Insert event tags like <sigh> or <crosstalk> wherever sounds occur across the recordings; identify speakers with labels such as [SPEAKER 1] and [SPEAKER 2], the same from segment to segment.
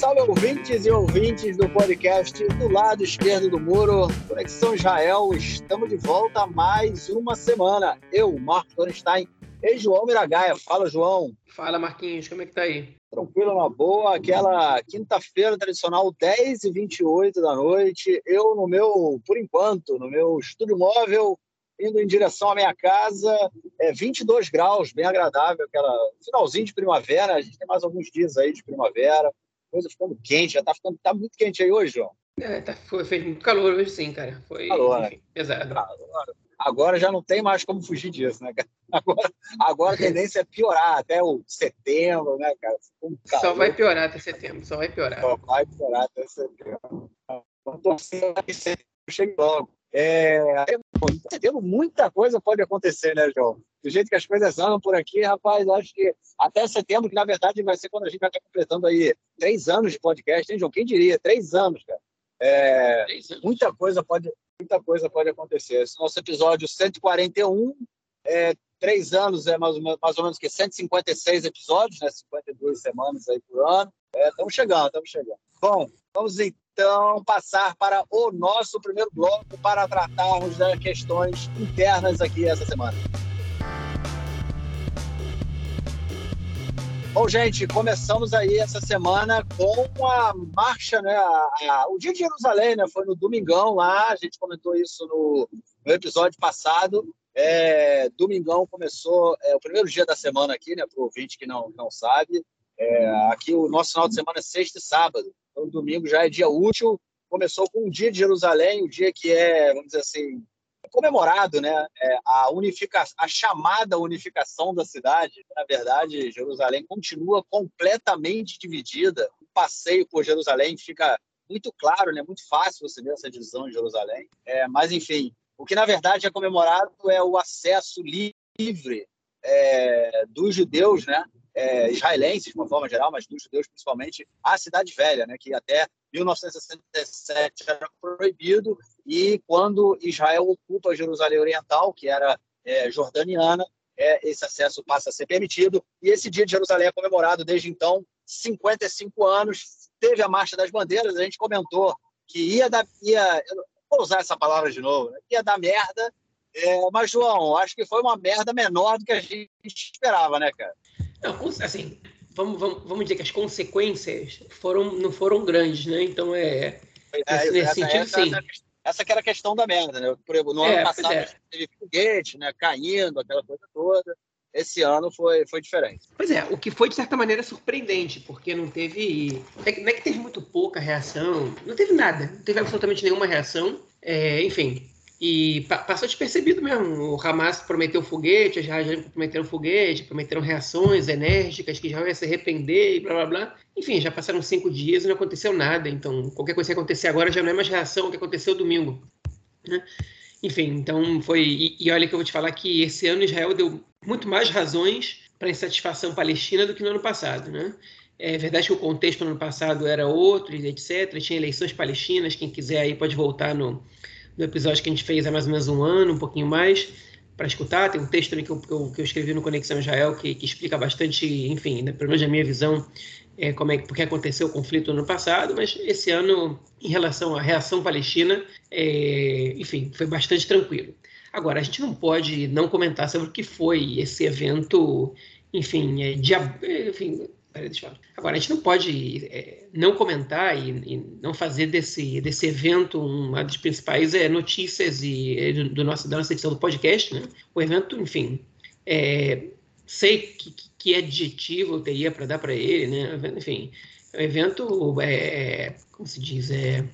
[SPEAKER 1] salve ouvintes e ouvintes do podcast do lado esquerdo do muro, Conexão Israel. Estamos de volta mais uma semana. Eu, Marco Thornstein e João Miragaia. Fala, João.
[SPEAKER 2] Fala, Marquinhos, como é que tá aí?
[SPEAKER 1] Tranquilo, uma boa. Aquela quinta-feira tradicional, 10 e 28 da noite. Eu, no meu, por enquanto, no meu estúdio móvel, indo em direção à minha casa, é 22 graus, bem agradável, aquela finalzinho de primavera. A gente tem mais alguns dias aí de primavera, coisa ficando quente, já tá ficando tá muito quente aí hoje, João.
[SPEAKER 2] É, tá, foi, fez muito calor hoje sim, cara. Foi
[SPEAKER 1] calor,
[SPEAKER 2] enfim, né? pesado.
[SPEAKER 1] Agora, agora já não tem mais como fugir disso, né, cara? <laughs> Agora, agora a tendência é piorar até o setembro, né, cara?
[SPEAKER 2] Só vai piorar até setembro, só vai piorar.
[SPEAKER 1] Só vai piorar até setembro. Vamos torcer que setembro chegue logo. É, setembro, muita coisa pode acontecer, né, João? Do jeito que as coisas andam por aqui, rapaz, acho que até setembro, que na verdade vai ser quando a gente vai estar completando aí três anos de podcast, hein, João? Quem diria? Três anos, cara. É, muita coisa pode muita coisa pode acontecer. Esse nosso episódio 141 é, três anos é mais, mais ou menos que 156 episódios, né? 52 semanas aí por ano. Estamos é, chegando, estamos chegando. Bom, vamos então passar para o nosso primeiro bloco para tratarmos das questões internas aqui essa semana. Bom, gente, começamos aí essa semana com a marcha, né? A, a, o Dia de Jerusalém, né? Foi no domingão lá, a gente comentou isso no, no episódio passado. É, domingão começou é, o primeiro dia da semana aqui, né? Para o ouvinte que não, não sabe. É, aqui o nosso final de semana é sexta e sábado. Então, domingo já é dia útil. Começou com o dia de Jerusalém, o dia que é, vamos dizer assim, comemorado, né? É, a unificação, a chamada unificação da cidade. Na verdade, Jerusalém continua completamente dividida. O passeio por Jerusalém fica muito claro, né? Muito fácil você ver essa divisão de Jerusalém. É, mas enfim, o que, na verdade, é comemorado é o acesso livre é, dos judeus, né, é, israelenses, de uma forma geral, mas dos judeus principalmente, à Cidade Velha, né, que até 1967 era proibido, e quando Israel ocupa Jerusalém Oriental, que era é, jordaniana, é, esse acesso passa a ser permitido, e esse dia de Jerusalém é comemorado desde então, 55 anos, teve a Marcha das Bandeiras, a gente comentou que ia, dar, ia vou usar essa palavra de novo, né? ia dar merda. É, mas, João, acho que foi uma merda menor do que a gente esperava, né, cara?
[SPEAKER 2] Não, assim, vamos, vamos, vamos dizer que as consequências foram, não foram grandes, né? Então, é.
[SPEAKER 1] é nesse, nesse sentido, essa, sim. Essa, que era a questão da merda, né? No ano é, passado, é. teve foguete, né? Caindo, aquela coisa toda esse ano foi, foi diferente.
[SPEAKER 2] Pois é, o que foi de certa maneira surpreendente, porque não teve. Não é que teve muito pouca reação, não teve nada, não teve absolutamente nenhuma reação. É, enfim, e passou despercebido mesmo. O Hamas prometeu foguete, as Israel prometeram foguete, prometeram reações enérgicas que já ia se arrepender e blá blá blá. Enfim, já passaram cinco dias e não aconteceu nada. Então, qualquer coisa que acontecer agora já não é mais reação ao que aconteceu domingo. Né? Enfim, então foi. E, e, olha que eu vou te falar que esse ano Israel deu muito mais razões para insatisfação palestina do que no ano passado, né? É verdade que o contexto no ano passado era outro, etc. Tinha eleições palestinas. Quem quiser aí pode voltar no, no episódio que a gente fez há mais ou menos um ano, um pouquinho mais, para escutar. Tem um texto também que eu, que eu, escrevi no Conexão Israel que, que explica bastante, enfim, né, pelo menos a minha visão, é, como é porque aconteceu o conflito no ano passado. Mas esse ano, em relação à reação palestina, é, enfim, foi bastante tranquilo. Agora, a gente não pode não comentar sobre o que foi esse evento, enfim, é, dia, enfim Agora, a gente não pode é, não comentar e, e, não fazer desse, desse evento uma das principais é, notícias e, do, do nosso, da nossa edição do podcast. Né? O evento, enfim, é, sei que, que adjetivo eu teria para dar para ele, né? enfim, o evento, é, como se diz, é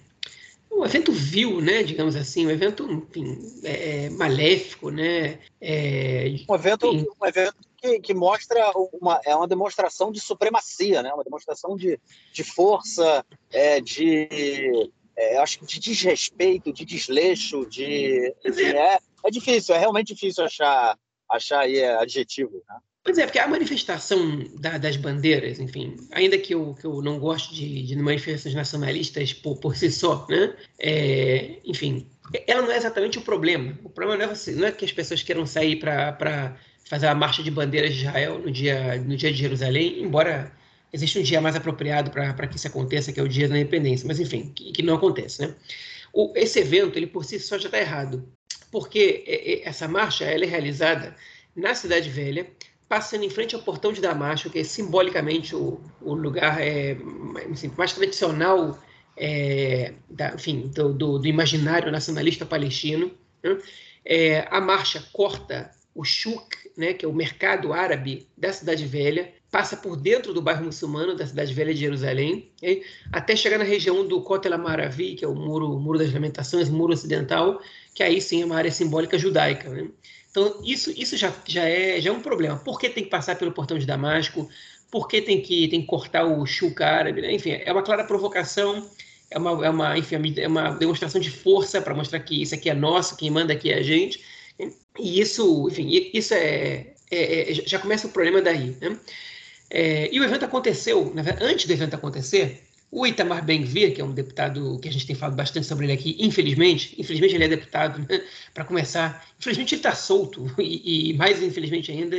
[SPEAKER 2] um evento vil, né, digamos assim, um evento enfim, é, é, maléfico, né?
[SPEAKER 1] É, um evento, um evento que, que, mostra uma, é uma demonstração de supremacia, né? Uma demonstração de, de força, é, de é, acho que de desrespeito, de desleixo, de, de é, é difícil, é realmente difícil achar achar aí adjetivo, né?
[SPEAKER 2] Pois é, porque a manifestação da, das bandeiras, enfim, ainda que eu, que eu não goste de, de manifestações nacionalistas por, por si só, né? É, enfim, ela não é exatamente o problema. O problema não é, não é que as pessoas queiram sair para fazer a marcha de bandeiras de Israel no dia, no dia de Jerusalém, embora existe um dia mais apropriado para que isso aconteça, que é o dia da independência, mas enfim, que, que não acontece, né? O, esse evento, ele por si só já está errado, porque essa marcha ela é realizada na Cidade Velha, passando em frente ao portão de Damasco, que é simbolicamente o, o lugar é, assim, mais tradicional é, da, enfim, do, do, do, imaginário nacionalista palestino. Né? É, a marcha corta o Shuk, né, que é o mercado árabe da Cidade Velha, passa por dentro do bairro muçulmano da Cidade Velha de Jerusalém, okay? até chegar na região do Kotel Amaravi, que é o muro, muro das Lamentações, muro ocidental, que aí sim é uma área simbólica judaica. Né? Então, isso, isso já, já, é, já é um problema. Por que tem que passar pelo portão de Damasco? Por que tem que, tem que cortar o Shuk árabe? Né? Enfim, é uma clara provocação, é uma, é uma, enfim, é uma demonstração de força para mostrar que isso aqui é nosso, quem manda aqui é a gente. E isso, enfim, isso é, é, é já começa o problema daí. Né? É, e o evento aconteceu, verdade, antes do evento acontecer, o Itamar Ben-Gvir, que é um deputado que a gente tem falado bastante sobre ele aqui, infelizmente, infelizmente ele é deputado, né? para começar, infelizmente ele está solto, <laughs> e, e, mais infelizmente ainda,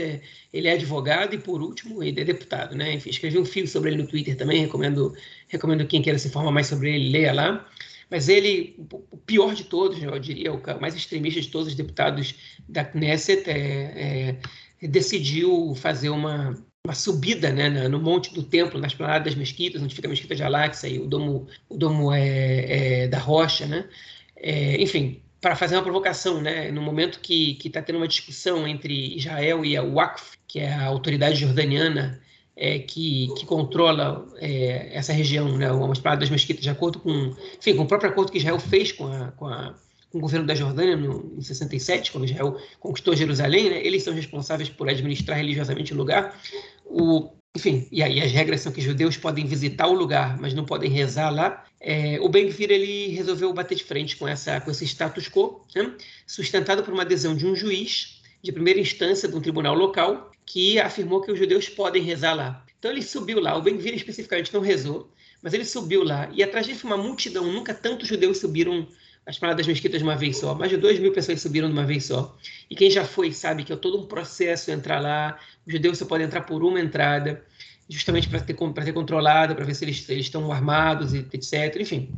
[SPEAKER 2] ele é advogado, e por último, ele é deputado, né? Enfim, escrevi um fio sobre ele no Twitter também, recomendo, recomendo quem queira se informar mais sobre ele, leia lá. Mas ele, o pior de todos, eu diria, o mais extremista de todos os deputados da Knesset, é, é, decidiu fazer uma, uma subida né, no monte do templo, nas planadas das mesquitas, onde fica a mesquita de Al-Aqsa e o domo, o domo é, é da rocha, né? É, enfim, para fazer uma provocação, né? No momento que está tendo uma discussão entre Israel e a Waqf, que é a autoridade jordaniana é, que, que, controla é, essa região, né, uma espada das mesquitas, de acordo com, enfim, com o próprio acordo que Israel fez com, a, com, a, com o governo da Jordânia no, em 67, quando Israel conquistou Jerusalém, né, eles são responsáveis por administrar religiosamente o lugar. O, enfim, e aí as regras são que judeus podem visitar o lugar, mas não podem rezar lá. É, o Ben-Gvir ele resolveu bater de frente com essa com esse status quo, né, sustentado por uma adesão de um juiz de primeira instância de um tribunal local que afirmou que os judeus podem rezar lá. Então ele subiu lá, o Ben-Gvir especificamente não rezou, mas ele subiu lá e atrás dele foi uma multidão, nunca tantos judeus subiram as paradas mesquitas de uma vez só, mais de 2 mil pessoas subiram de uma vez só. E quem já foi sabe que é todo um processo entrar lá, os judeus só podem entrar por uma entrada, justamente para ter, ter controlado, para ver se eles, eles estão armados, etc. Enfim,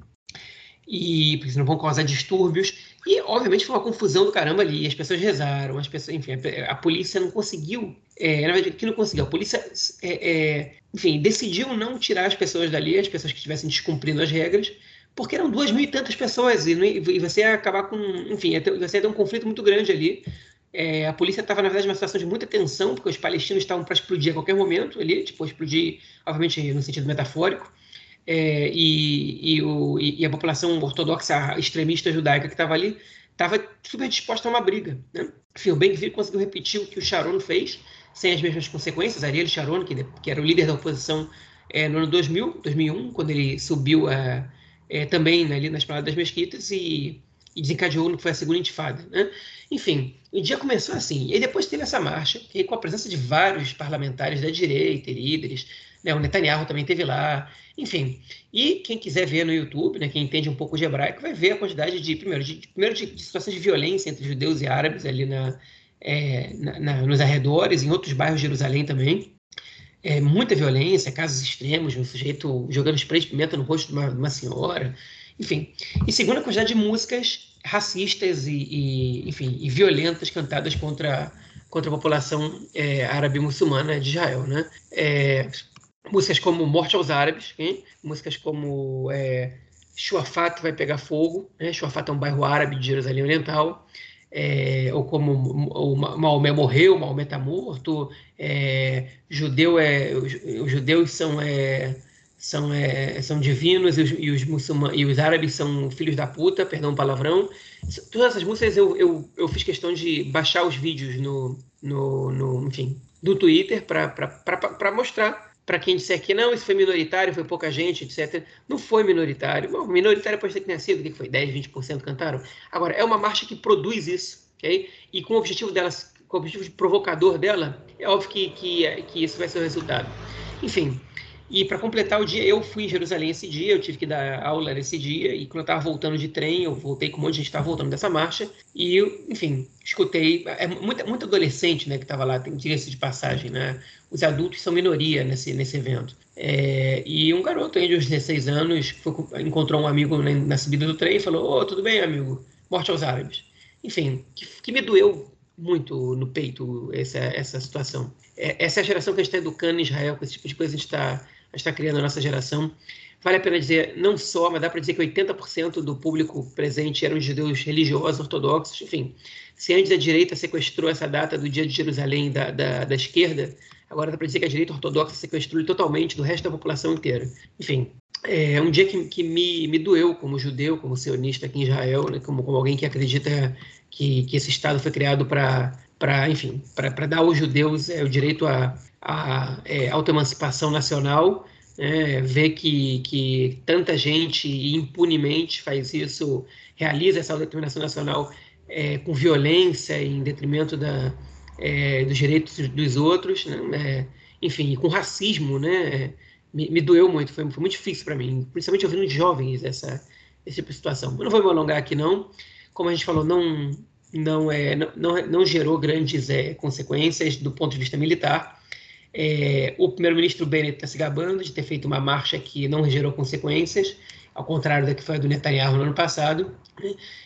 [SPEAKER 2] e porque não vão causar distúrbios. E, obviamente, foi uma confusão do caramba ali. As pessoas rezaram, as pessoas, enfim, a, a polícia não conseguiu. É, na verdade, que não conseguiu? A polícia, é, é, enfim, decidiu não tirar as pessoas dali, as pessoas que estivessem descumprindo as regras, porque eram duas mil e tantas pessoas e, e você ia acabar com, enfim, você ia ter um conflito muito grande ali. É, a polícia estava, na verdade, numa situação de muita tensão, porque os palestinos estavam para explodir a qualquer momento ali, tipo, explodir, obviamente, no sentido metafórico é, e, e, o, e, a população ortodoxa extremista judaica que estava ali estava super disposta a uma briga. Né? Enfim, o Ben-Gvir conseguiu repetir o que o Sharon fez, sem as mesmas consequências. Ariel Sharon, que, que era o líder da oposição é, no ano 2000, 2001, quando ele subiu é, é, também né, ali nas palavras das mesquitas e, e desencadeou no que foi a segunda intifada. Né? Enfim, o dia começou assim. E depois teve essa marcha, que, com a presença de vários parlamentares da direita e líderes, né? O Netanyahu também teve lá, enfim. E quem quiser ver no YouTube, né, quem entende um pouco de hebraico, vai ver a quantidade de, primeiro, de, primeiro de, de situações de violência entre judeus e árabes ali na, é, na, na, nos arredores, em outros bairros de Jerusalém também. É, muita violência, casos extremos, um sujeito jogando spray de pimenta no rosto de uma, de uma senhora, enfim. E segundo, a quantidade de músicas racistas e, e enfim, e violentas cantadas contra, contra a população é, árabe muçulmana de Israel, né? É, músicas como Morte aos Árabes, hein? músicas como é, Shuafat vai pegar fogo, né? Shuafat é um bairro árabe de Jerusalém Oriental, é, ou como o Maomé morreu, Maomé está morto, é, judeu é, os, judeus são, é, são, é, são divinos e os, e, os muçulmanos, e os árabes são filhos da puta, perdão o palavrão. Todas essas músicas eu, eu, eu fiz questão de baixar os vídeos no, no, no enfim, do Twitter para mostrar para quem disser que não, isso foi minoritário, foi pouca gente, etc. Não foi minoritário. Bom, minoritário pode ter que tenha sido, que foi 10, 20% cantaram. Agora, é uma marcha que produz isso, ok? E com o objetivo dela, com o objetivo de provocador dela, é óbvio que, que, que isso vai ser o resultado. Enfim, E para completar o dia, eu fui em Jerusalém esse dia, eu tive que dar aula nesse dia, e quando eu estava voltando de trem, eu voltei com um monte de gente estava voltando dessa marcha, e eu, enfim, escutei, é muito, muito adolescente, né, que estava lá, diga-se de passagem, né, os adultos são minoria nesse, nesse evento. É, e um garoto aí de uns 16 anos foi, encontrou um amigo na, na, subida do trem e falou, ô, oh, tudo bem, amigo? Morte aos árabes. Enfim, que, que me doeu muito no peito essa, essa situação. É, essa é a geração que a gente está educando em Israel, com esse tipo de coisa a gente está está criando a nossa geração. Vale a pena dizer, não só, mas dá para dizer que 80% do público presente eram judeus religiosos, ortodoxos, enfim. Se antes a direita sequestrou essa data do dia de Jerusalém da, da, da esquerda, agora dá para dizer que a direita ortodoxa sequestrou totalmente do resto da população inteira. Enfim, é um dia que, que me, me doeu como judeu, como sionista aqui em Israel, né, como, como alguém que acredita que, que esse Estado foi criado para, enfim, para dar aos judeus é, o direito à, à é, autoemancipação nacional, é, ver que, que tanta gente impunemente faz isso, realiza essa autodeterminação nacional é, com violência em detrimento da, é, dos direitos dos outros, né? É, enfim, com racismo, né? Me, me doeu muito, foi, foi muito difícil para mim, principalmente ouvindo jovens essa, esse tipo de situação. Eu não vou me alongar aqui, não. Como a gente falou, não, não, é, não, não, não gerou grandes é, consequências do ponto de vista militar. É, o primeiro-ministro Bennett está se gabando de ter feito uma marcha que não gerou consequências, ao contrário da que foi a do Netanyahu no ano passado.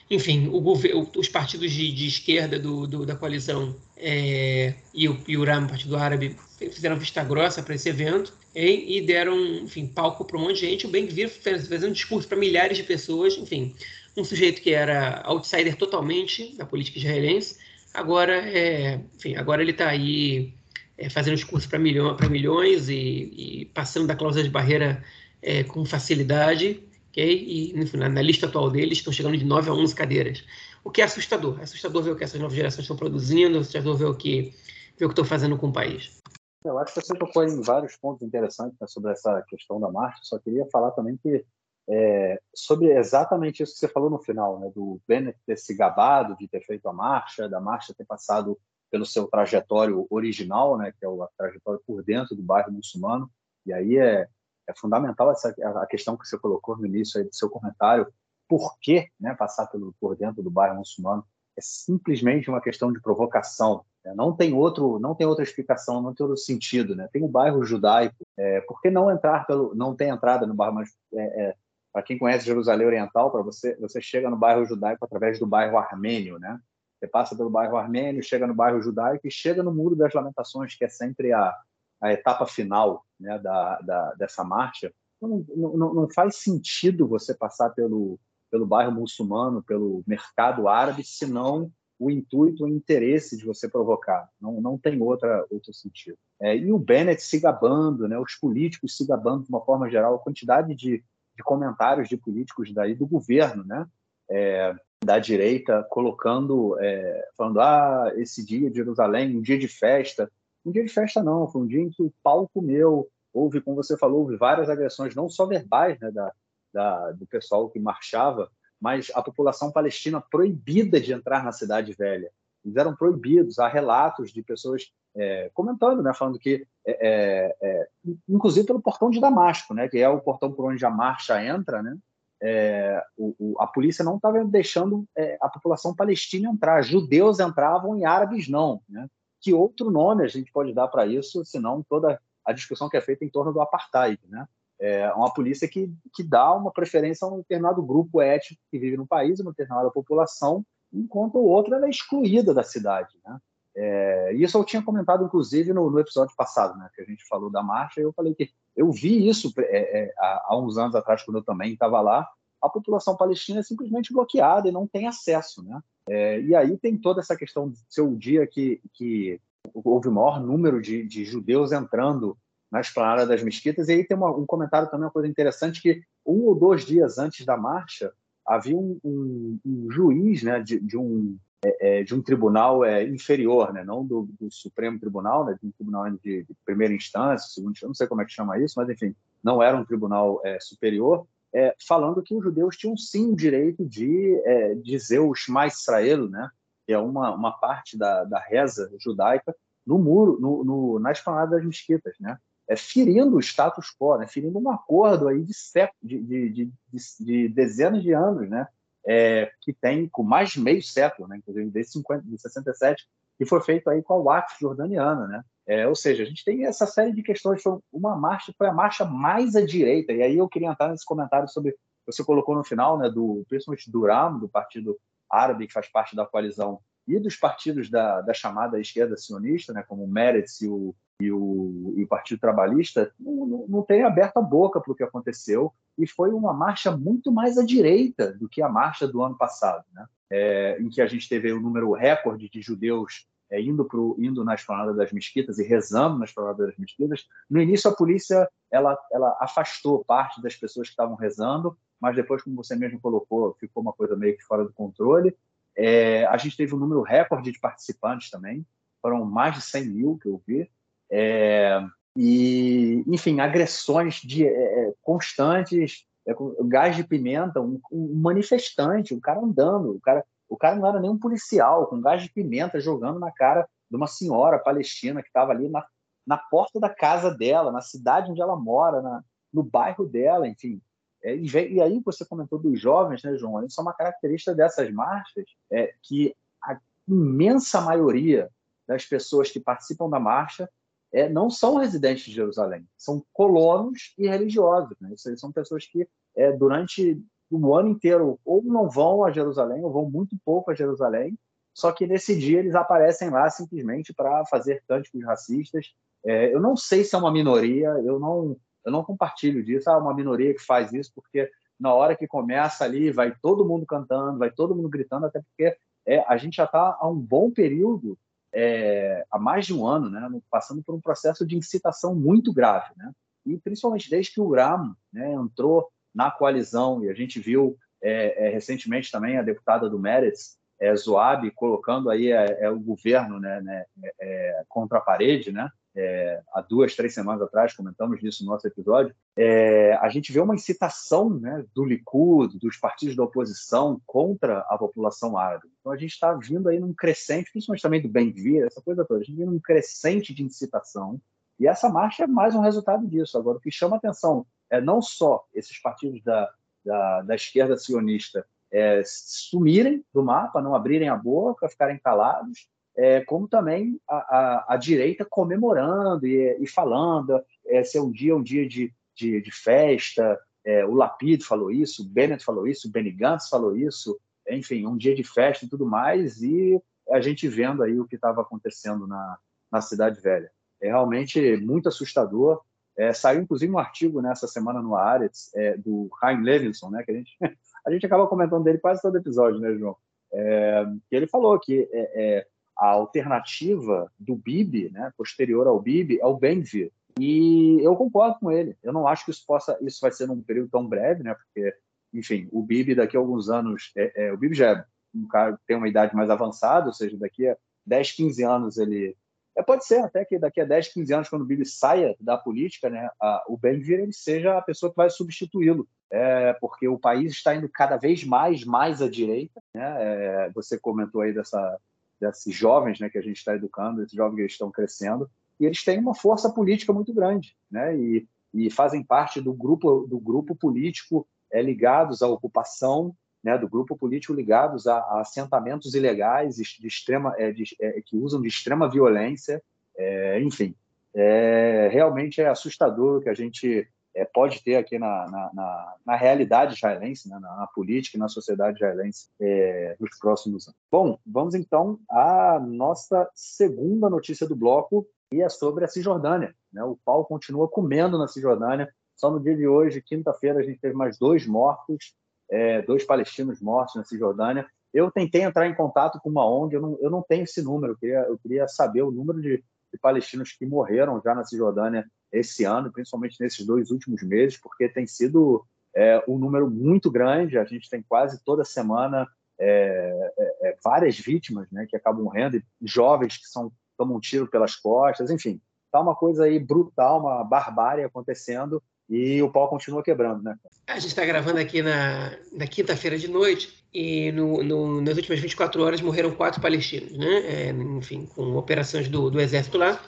[SPEAKER 2] Enfim, governo, os partidos de, de esquerda do, do, da coalizão é, e, o, o RAM, Partido Árabe, fizeram vista grossa para esse evento e, e deram enfim, palco para um monte de gente. O Ben-Gvir fez um discurso para milhares de pessoas, enfim, um sujeito que era outsider totalmente da política israelense, agora, é, enfim, agora ele está aí é, fazendo discurso para milhões, milhões e, e, passando da cláusula de barreira é, com facilidade, okay? e na, na, lista atual deles estão chegando de 9 a 11 cadeiras, o que é assustador. É assustador ver o que essas novas gerações estão produzindo, é assustador ver o que ver o que estão fazendo com o país.
[SPEAKER 1] Eu acho que você tocou em vários pontos interessantes né, sobre essa questão da marcha, só queria falar também que é, sobre exatamente isso que você falou no final, né, do Bennett ter se gabado de ter feito a marcha, da marcha ter passado pelo seu trajetório original, né, que é o trajetório por dentro do bairro muçulmano, e aí é, é fundamental essa a questão que você colocou no início aí do seu comentário, por que né, passar pelo, por dentro do bairro muçulmano? É simplesmente uma questão de provocação, né? não tem outro, não tem outra explicação, não tem outro sentido, né? Tem o bairro judaico, é, por que não entrar pelo, não tem entrada no bairro, mas é, é, para quem conhece Jerusalém Oriental, para você, você chega no bairro judaico através do bairro armênio, né? Você passa pelo bairro armênio, chega no bairro judaico e chega no Muro das Lamentações, que é sempre a, a etapa final né, da, da, dessa marcha. Não, não, não faz sentido você passar pelo, pelo bairro muçulmano, pelo mercado árabe, senão o intuito, o interesse de você provocar. Não, não tem outra, outro sentido. É, e o Bennett se gabando, né, os políticos se gabando de uma forma geral, a quantidade de de comentários de políticos daí do governo, né? É, da direita, colocando, é, falando, ah, esse dia de Jerusalém, um dia de festa. Um dia de festa não, foi um dia em que o pau comeu, houve, como você falou, houve várias agressões, não só verbais, né, da, da, do pessoal que marchava, mas a população palestina proibida de entrar na cidade velha. Eles eram proibidos. Há relatos de pessoas é, comentando, né, falando que, é, é, é, inclusive pelo portão de Damasco, né, que é o portão por onde a marcha entra, né, é, o, o, a polícia não estava deixando é, a população palestina entrar. Judeus entravam e árabes não. Né? Que outro nome a gente pode dar para isso, senão toda a discussão que é feita em torno do apartheid, né? É uma polícia que, que dá uma preferência a um determinado grupo étnico que vive no país, uma determinada população, enquanto o outro é excluída da cidade, né? É, isso eu tinha comentado, inclusive, no, no, episódio passado, né, que a gente falou da marcha. Eu falei que eu vi isso é, é, há, uns anos atrás, quando eu também estava lá. A população palestina é simplesmente bloqueada e não tem acesso. Né? É, e aí tem toda essa questão de ser o dia que, que houve o maior número de, de judeus entrando na esplanada das mesquitas. E aí tem uma, um comentário também, uma coisa interessante, que um ou dois dias antes da marcha, havia um, um, um juiz né, de, de um é, é, de um tribunal é, inferior, né? não do, do, Supremo Tribunal, né? de um tribunal de, de primeira instância, segundo, não sei como é que chama isso, mas enfim, não era um tribunal é, superior, é, falando que os judeus tinham sim o direito de é, dizer o Shema Israel, né? que é uma, uma parte da, da reza judaica, no muro, no, no, na esplanada das mesquitas, né? é, ferindo o status quo, né? ferindo um acordo aí de, de, de, de, de dezenas de anos, né? É, que tem com mais de meio século, né? inclusive desde 50, de 67, que foi feito aí com a Waqf jordaniana, né? É, ou seja, a gente tem essa série de questões. Foi uma marcha, foi a marcha mais à direita. E aí eu queria entrar nesse comentário sobre você colocou no final, né? Do principalmente do RAM, do Partido Árabe que faz parte da coalizão e dos partidos da, da chamada esquerda sionista, né? Como o Meretz e o e o, e o Partido Trabalhista não, não, não tem aberto a boca para o que aconteceu e foi uma marcha muito mais à direita do que a marcha do ano passado, né? É, em que a gente teve um número recorde de judeus é, indo, pro, indo na esplanada das mesquitas e rezando na esplanada das mesquitas. No início, a polícia ela, ela afastou parte das pessoas que estavam rezando, mas depois, como você mesmo colocou, ficou uma coisa meio que fora do controle. É, a gente teve um número recorde de participantes também, foram mais de 100 mil que eu vi. É, e, enfim, agressões de, é, é constantes, é, gás de pimenta, um, um, manifestante, um cara andando, o cara, o cara não era nem um policial, com gás de pimenta jogando na cara de uma senhora palestina que estava ali na, na porta da casa dela, na cidade onde ela mora, na, no bairro dela, enfim. É, e, e, aí você comentou dos jovens, né, João? Isso é uma característica dessas marchas, é que a imensa maioria das pessoas que participam da marcha é, não são residentes de Jerusalém, são colonos e religiosos. Né? Isso são pessoas que, é, durante o ano inteiro, ou não vão a Jerusalém, ou vão muito pouco a Jerusalém, só que nesse dia eles aparecem lá simplesmente para fazer cânticos racistas. É, eu não sei se é uma minoria, eu não, eu não compartilho disso. Ah, uma minoria que faz isso, porque na hora que começa ali, vai todo mundo cantando, vai todo mundo gritando, até porque é, a gente já está há um bom período é, há mais de um ano, né, passando por um processo de incitação muito grave, né? E principalmente desde que o Gram né, entrou na coalizão e a gente viu é, é, recentemente também a deputada do Meretz, é, Zoab, colocando aí é, é o governo né, né é, contra a parede, né? É, há duas, três semanas atrás, comentamos nisso no nosso episódio, é, a gente vê uma incitação né, do Likud, dos partidos da oposição contra a população árabe. Então a gente está vindo aí num crescente, principalmente também do Bem-Vir, essa coisa toda, a gente vindo num crescente de incitação, e essa marcha é mais um resultado disso. Agora, o que chama atenção é não só esses partidos da, da, da esquerda sionista é, sumirem do mapa, não abrirem a boca, ficarem calados, é, como também a, a, a, direita comemorando e, e falando, é, ser um dia um dia de, de, de festa, é, o Lapid falou isso, o Bennett falou isso, o Benny Gantz falou isso, enfim, um dia de festa e tudo mais, e a gente vendo aí o que estava acontecendo na, na Cidade Velha. É realmente muito assustador. É, saiu, inclusive, um artigo nessa semana no Aretz, é, do Chaim Levinson, né, que a gente, <laughs> a gente acaba comentando dele quase todo episódio, né, João? É, que ele falou que é, é a alternativa do Bibi, né, posterior ao Bibi, é o Benvir. E eu concordo com ele. Eu não acho que isso possa, isso vai ser num período tão breve, né? Porque, enfim, o Bibi daqui a alguns anos, é, é, o Bibi já é um cara tem uma idade mais avançada, ou seja, daqui a 10, 15 anos ele é, pode ser até que daqui a 10, 15 anos, quando o Bibi saia da política, né, a, o Benvir ele seja a pessoa que vai substituí-lo, é, porque o país está indo cada vez mais, mais à direita. Né, é, você comentou aí dessa desses jovens né, que a gente está educando, esses jovens que estão crescendo, e eles têm uma força política muito grande, né, e, e fazem parte do grupo, do grupo político é, ligados à ocupação, né, do grupo político ligados a, a assentamentos ilegais de extrema, é, de, é, que usam de extrema violência, é, enfim, é, realmente é assustador o que a gente é, pode ter aqui na, na, na, na realidade israelense, né, na, na, política e na sociedade israelense é, nos próximos anos. Bom, vamos então à nossa segunda notícia do bloco, e é sobre a Cisjordânia. Né? O pau continua comendo na Cisjordânia. Só no dia de hoje, quinta-feira, a gente teve mais dois mortos, é, dois palestinos mortos na Cisjordânia. Eu tentei entrar em contato com uma ONG, eu não, eu não tenho esse número, eu queria, eu queria saber o número de, de palestinos que morreram já na Cisjordânia esse ano, principalmente nesses dois últimos meses, porque tem sido é, um número muito grande. A gente tem quase toda semana é, é, é várias vítimas né, que acabam morrendo, jovens que são, tomam um tiro pelas costas, enfim. Está uma coisa aí brutal, uma barbárie acontecendo e o pau continua quebrando, né?
[SPEAKER 2] A gente está gravando aqui na, na quinta-feira de noite e no, no, nas últimas 24 horas morreram quatro palestinos, né? É, enfim, com operações do, do exército lá.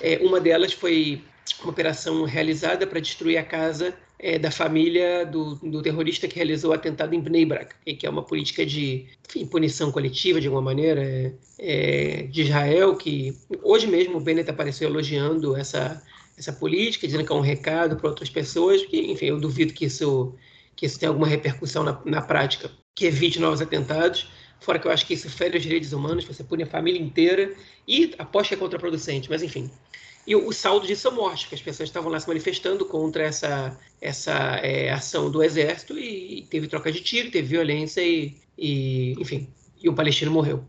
[SPEAKER 2] É, uma delas foi uma operação realizada para destruir a casa é, da família do, do, terrorista que realizou o atentado em Bnei Brak, que é uma política de enfim, punição coletiva, de alguma maneira, é, é, de Israel, que hoje mesmo o Bennett apareceu elogiando essa, essa política, dizendo que é um recado para outras pessoas, que, enfim, eu duvido que isso, que isso tenha alguma repercussão na, na prática, que evite novos atentados, fora que eu acho que isso fere os direitos humanos, você pune a família inteira, e aposto que é contraproducente, mas enfim. E o, saldo disso é morte, porque as pessoas estavam lá se manifestando contra essa, essa é, ação do exército e teve troca de tiro, teve violência e, e enfim, e o palestino morreu.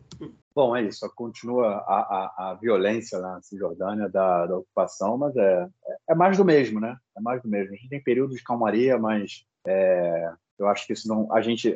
[SPEAKER 1] Bom, é isso. Continua a, a, a violência na Cisjordânia da, da ocupação, mas é, é, é mais do mesmo, né? É mais do mesmo. A gente tem períodos de calmaria, mas é, eu acho que isso não. A gente,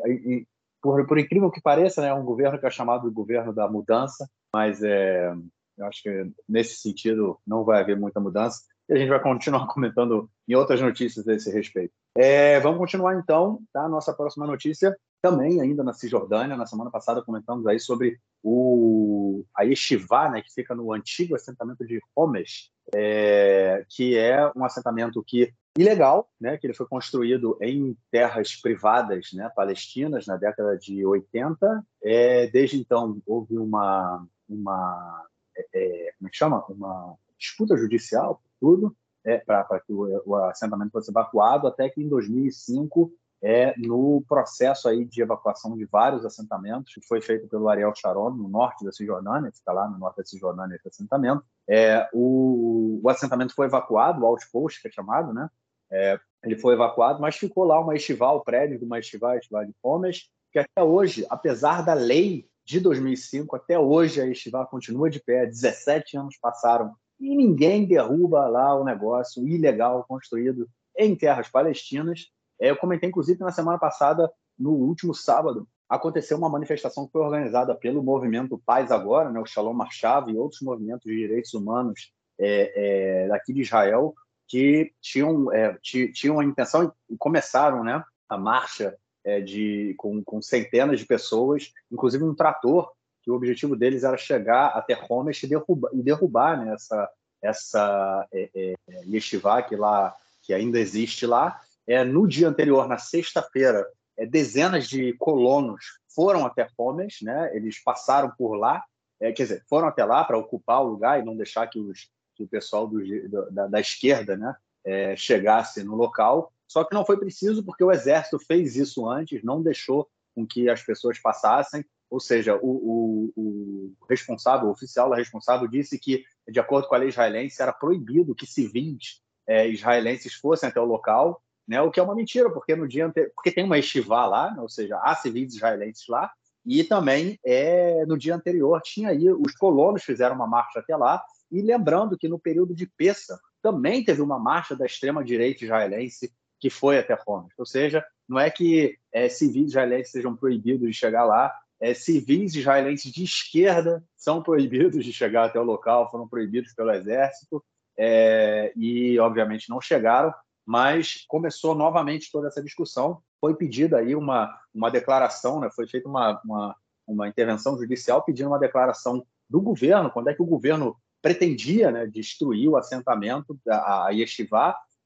[SPEAKER 1] por, por incrível que pareça, né, é um governo que é chamado de governo da mudança, mas é, eu acho que nesse sentido não vai haver muita mudança e a gente vai continuar <laughs> comentando em outras notícias a esse respeito. É, vamos continuar então, tá? Nossa próxima notícia também ainda na Cisjordânia. Na semana passada comentamos aí sobre o a Yeshiva, né, que fica no antigo assentamento de Homes, é, que é um assentamento que ilegal, né, que ele foi construído em terras privadas, né, palestinas na década de 80. É, desde então houve uma uma é, é, como é chama? Uma disputa judicial, tudo, é, para que o, o, assentamento fosse evacuado, até que em 2005, é, no processo aí de evacuação de vários assentamentos, que foi feito pelo Ariel Sharon, no norte da Cisjordânia, está lá no norte da Cisjordânia, esse assentamento, é, o, o assentamento foi evacuado, o outpost, que é chamado, né? É, ele foi evacuado, mas ficou lá uma estival, o prédio de uma estival, estival de Homes, que até hoje, apesar da lei de 2005 até hoje a Estivar continua de pé, 17 anos passaram e ninguém derruba lá o negócio ilegal construído em terras palestinas. É, eu comentei, inclusive, na semana passada, no último sábado, aconteceu uma manifestação que foi organizada pelo movimento Paz Agora, né, o Shalom Marchava e outros movimentos de direitos humanos é, é, daqui de Israel, que tinham, é, tinham a intenção e começaram né, a marcha é, de, com, com, centenas de pessoas, inclusive um trator, que o objetivo deles era chegar até Homes e derrubar, e derrubar né, essa, essa é, é, yeshiva que, lá, que ainda existe lá. É, no dia anterior, na sexta-feira, é, dezenas de colonos foram até Homes, né, eles passaram por lá, é, quer dizer, foram até lá para ocupar o lugar e não deixar que, os, que o pessoal do, da, da esquerda né, é, chegasse no local. Só que não foi preciso porque o exército fez isso antes, não deixou com que as pessoas passassem. Ou seja, o, o, o responsável, o oficial responsável, disse que, de acordo com a lei israelense, era proibido que civis é, israelenses fossem até o local, né? O que é uma mentira, porque no dia anterior, porque tem uma estivá lá, né? ou seja, há civis israelenses lá, e também é, no dia anterior tinha aí os colonos fizeram uma marcha até lá, e lembrando que no período de Pessa também teve uma marcha da extrema direita israelense que foi até Homs. Ou seja, não é que é, civis israelenses sejam proibidos de chegar lá, é, civis israelenses de esquerda são proibidos de chegar até o local, foram proibidos pelo exército é, e, obviamente, não chegaram, mas começou novamente toda essa discussão. Foi pedida aí uma, uma declaração, né? foi feita uma, uma, uma intervenção judicial pedindo uma declaração do governo, quando é que o governo pretendia né, destruir o assentamento, a, a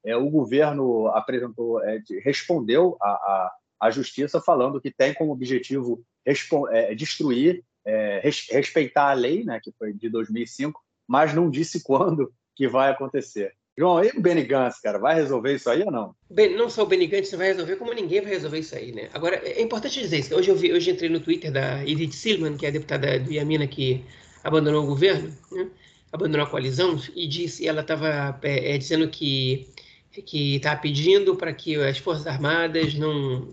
[SPEAKER 1] é, o governo apresentou, é, respondeu à, à, justiça falando que tem como objetivo é, destruir, é, res, respeitar a lei, né, que foi de 2005, mas não disse quando que vai acontecer. João, e o Benny Gantz, cara, vai resolver isso aí ou não?
[SPEAKER 2] Bem, não só o Benny Gantz vai resolver, como ninguém vai resolver isso aí, né? Agora, é importante dizer isso. Hoje eu vi, hoje entrei no Twitter da Edith Silman, que é a deputada do Yamina que abandonou o governo, né? abandonou a coalizão, e disse, ela estava é, é, dizendo que que está pedindo para que as Forças Armadas não,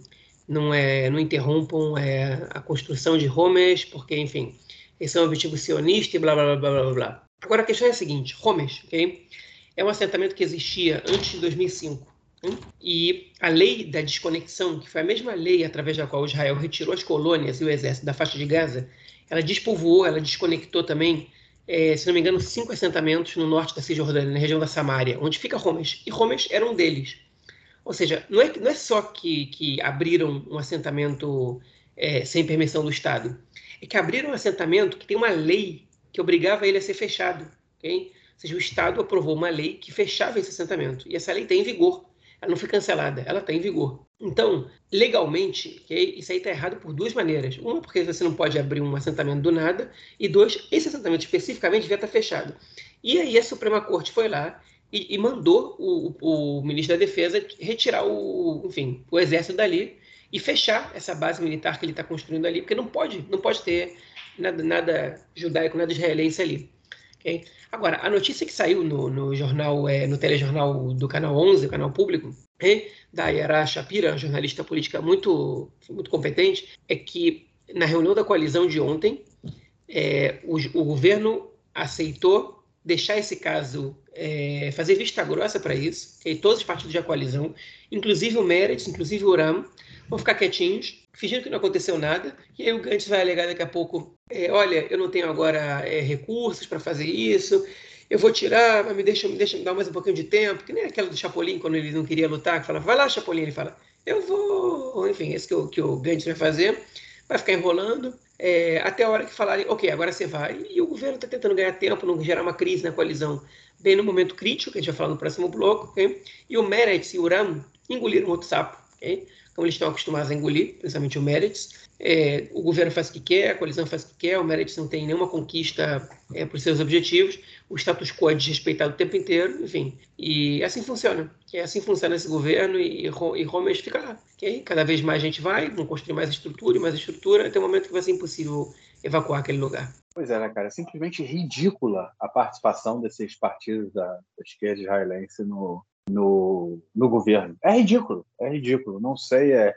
[SPEAKER 2] não, é, não interrompam é, a construção de Homes, porque, enfim, esse é um objetivo sionista e blá, blá, blá, blá, blá. Agora, a questão é a seguinte, Homes, ok? É um assentamento que existia antes de 2005. Hein? E a lei da desconexão, que foi a mesma lei através da qual Israel retirou as colônias e o exército da faixa de Gaza, ela despovoou, ela desconectou também é, se não me engano, cinco assentamentos no norte da Cisjordânia, na região da Samária, onde fica Homes. E Homes era um deles. Ou seja, não é, não é só que, que abriram um assentamento é, sem permissão do Estado, é que abriram um assentamento que tem uma lei que obrigava ele a ser fechado. Okay? seja, o Estado aprovou uma lei que fechava esse assentamento. E essa lei tem em vigor. Ela não foi cancelada, ela está em vigor. Então, legalmente, isso aí está errado por duas maneiras. Uma, porque você não pode abrir um assentamento do nada. E dois, esse assentamento especificamente devia estar fechado. E aí a Suprema Corte foi lá e, e mandou o, o, ministro da Defesa retirar o, enfim, o exército dali e fechar essa base militar que ele está construindo ali, porque não pode, não pode ter nada, nada judaico, nada israelense ali. Okay? Agora, a notícia que saiu no, no jornal, é, no telejornal do Canal 11, o canal público, é, da Yara Shapira, jornalista política muito, muito competente, é que na reunião da coalizão de ontem, é, o, o, governo aceitou deixar esse caso, é, fazer vista grossa para isso, okay? todos os partidos da coalizão, inclusive o Meretz, inclusive o Uram, vão ficar quietinhos, fingindo que não aconteceu nada, e aí o Gantz vai alegar daqui a pouco, é, olha, eu não tenho agora é, recursos para fazer isso, eu vou tirar, mas me deixa, me deixa me dar mais um pouquinho de tempo, que nem aquela do Chapolin, quando ele não queria lutar, que fala, vai lá, Chapolin, ele fala, eu vou, enfim, esse que o, que o Gantz vai fazer, vai ficar enrolando, é, até a hora que falarem, ok, agora você vai, e o governo está tentando ganhar tempo, não gerar uma crise na coalizão, bem no momento crítico, que a gente vai falar no próximo bloco, okay? e o Meretz e o Uram engoliram outro sapo, okay? como eles estão acostumados a engolir, principalmente o Meretz. É, o governo faz o que quer, a coalizão faz o que quer, o Meretz não tem nenhuma conquista é, para os seus objetivos, o status quo é desrespeitado o tempo inteiro, enfim. E assim funciona. É assim funciona esse governo e, e fica lá. Okay? Cada vez mais gente vai, vão construir mais estrutura e mais estrutura, até o momento que vai ser impossível evacuar aquele lugar.
[SPEAKER 1] Pois é, né, cara? É simplesmente ridícula a participação desses partidos da, da esquerda israelense no, no, no governo. É ridículo, é ridículo. Não sei, é,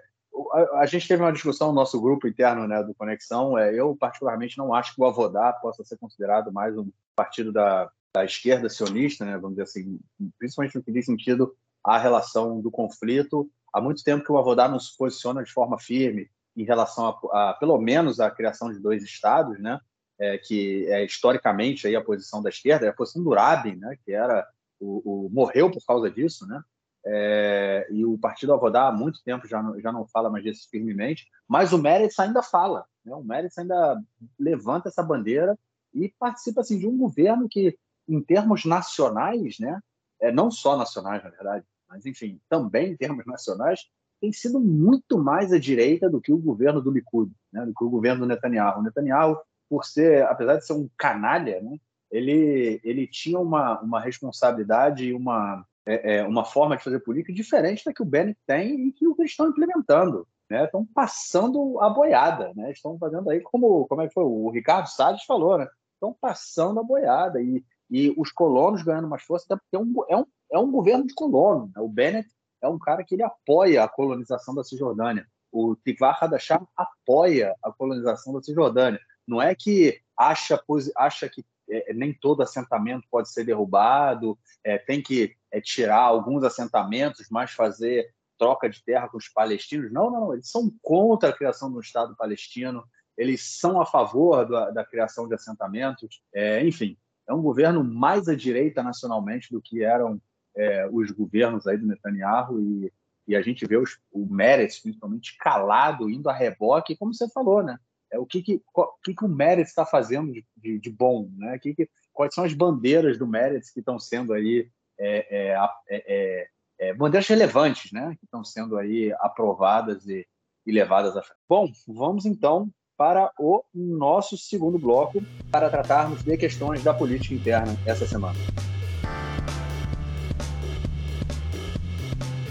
[SPEAKER 1] a, gente teve uma discussão no nosso grupo interno né, do Conexão. É, eu, particularmente, não acho que o Avodá possa ser considerado mais um partido da, da esquerda sionista, né, vamos dizer assim, principalmente no que diz sentido à relação do conflito. Há muito tempo que o Avodá não se posiciona de forma firme em relação a, a pelo menos, a criação de dois estados, né, é, que é historicamente aí a posição da esquerda, é a posição do Rabin, né, que era o, o, morreu por causa disso, né? É, e o Partido Avodá há muito tempo já não, já não fala mais disso firmemente, mas o Meretz ainda fala, né? o Meretz ainda levanta essa bandeira e participa assim, de um governo que, em termos nacionais, né? É, não só nacionais, na verdade, mas enfim, também em termos nacionais, tem sido muito mais à direita do que o governo do Likud, né? do que o governo do Netanyahu. O Netanyahu, por ser, apesar de ser um canalha, né? ele, ele tinha uma, uma responsabilidade e uma, é, é, uma forma de fazer política diferente da que o Bennett tem e que o que eles estão implementando. Né? Estão passando a boiada, né? estão fazendo aí como, como é que foi? O Ricardo Salles falou, né? estão passando a boiada e, e os colonos ganhando mais força, até porque é um, é um, é um governo de colono. Né? O Bennett é um cara que ele apoia a colonização da Cisjordânia. O Tikvar Hadashah apoia a colonização da Cisjordânia. Não é que acha, acha que é, nem todo assentamento pode ser derrubado, é, tem que é, tirar alguns assentamentos, mas fazer troca de terra com os palestinos. Não, não, eles são contra a criação do Estado palestino, eles são a favor da, da criação de assentamentos. É, enfim, é um governo mais à direita nacionalmente do que eram é, os governos aí do Netanyahu e, e a gente vê os, o Meretz, principalmente, calado, indo a reboque, como você falou, né? é, o que, que, o, que, que o Meredith está fazendo de, de, de, bom, né? Que, que, quais são as bandeiras do Meredith que estão sendo aí é, é, é, é, bandeiras relevantes, né? Que estão sendo aí aprovadas e, e levadas a frente. Bom, vamos então para o nosso segundo bloco para tratarmos de questões da política interna essa semana.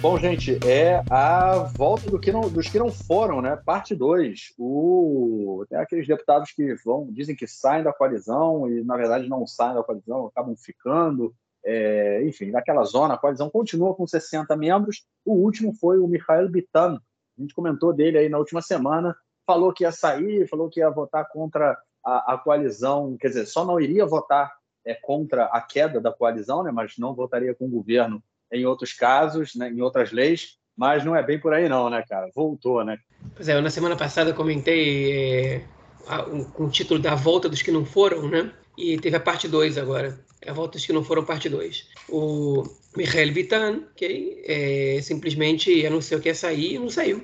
[SPEAKER 1] Bom, gente, é a volta do que não, dos que não foram, né? Parte 2. O... Tem aqueles deputados que vão, dizem que saem da coalizão e, na verdade, não saem da coalizão, acabam ficando. É, enfim, naquela zona, a coalizão continua com 60 membros. O último foi o Mikhail Bitan. A gente comentou dele aí na última semana. Falou que ia sair, falou que ia votar contra a, a coalizão, quer dizer, só não iria votar é, contra a queda da coalizão, né, mas não votaria com o governo em outros casos, né, em outras leis, mas não é bem por aí não, né, cara? Voltou, né?
[SPEAKER 2] Pois é, eu na semana passada comentei é, com o título da volta dos que não foram, né? E teve a parte 2 agora. A volta dos que não foram, parte 2. O Michael Bitan, que é, simplesmente anunciou que ia sair e não saiu.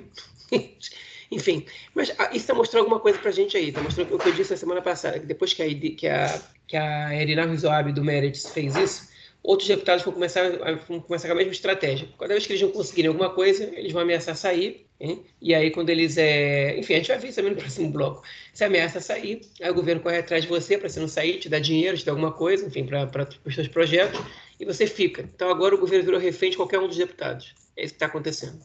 [SPEAKER 2] <laughs> Enfim, mas ah, isso está mostrando alguma coisa para a gente aí. Está mostrando o que eu disse na semana passada, que depois que a, que a, que a Erina Rizoab do Meredith fez isso, outros deputados vão começar, vão começar com a mesma estratégia. Cada vez que eles não conseguirem alguma coisa, eles vão ameaçar sair. Hein? E aí, quando eles. É... Enfim, a gente vai ver isso também no próximo bloco. Você ameaça sair, aí o governo corre atrás de você para você não sair, te dá dinheiro, te dá alguma coisa, enfim, para os seus projetos, e você fica. Então agora o governo virou refém de qualquer um dos deputados. É isso que está acontecendo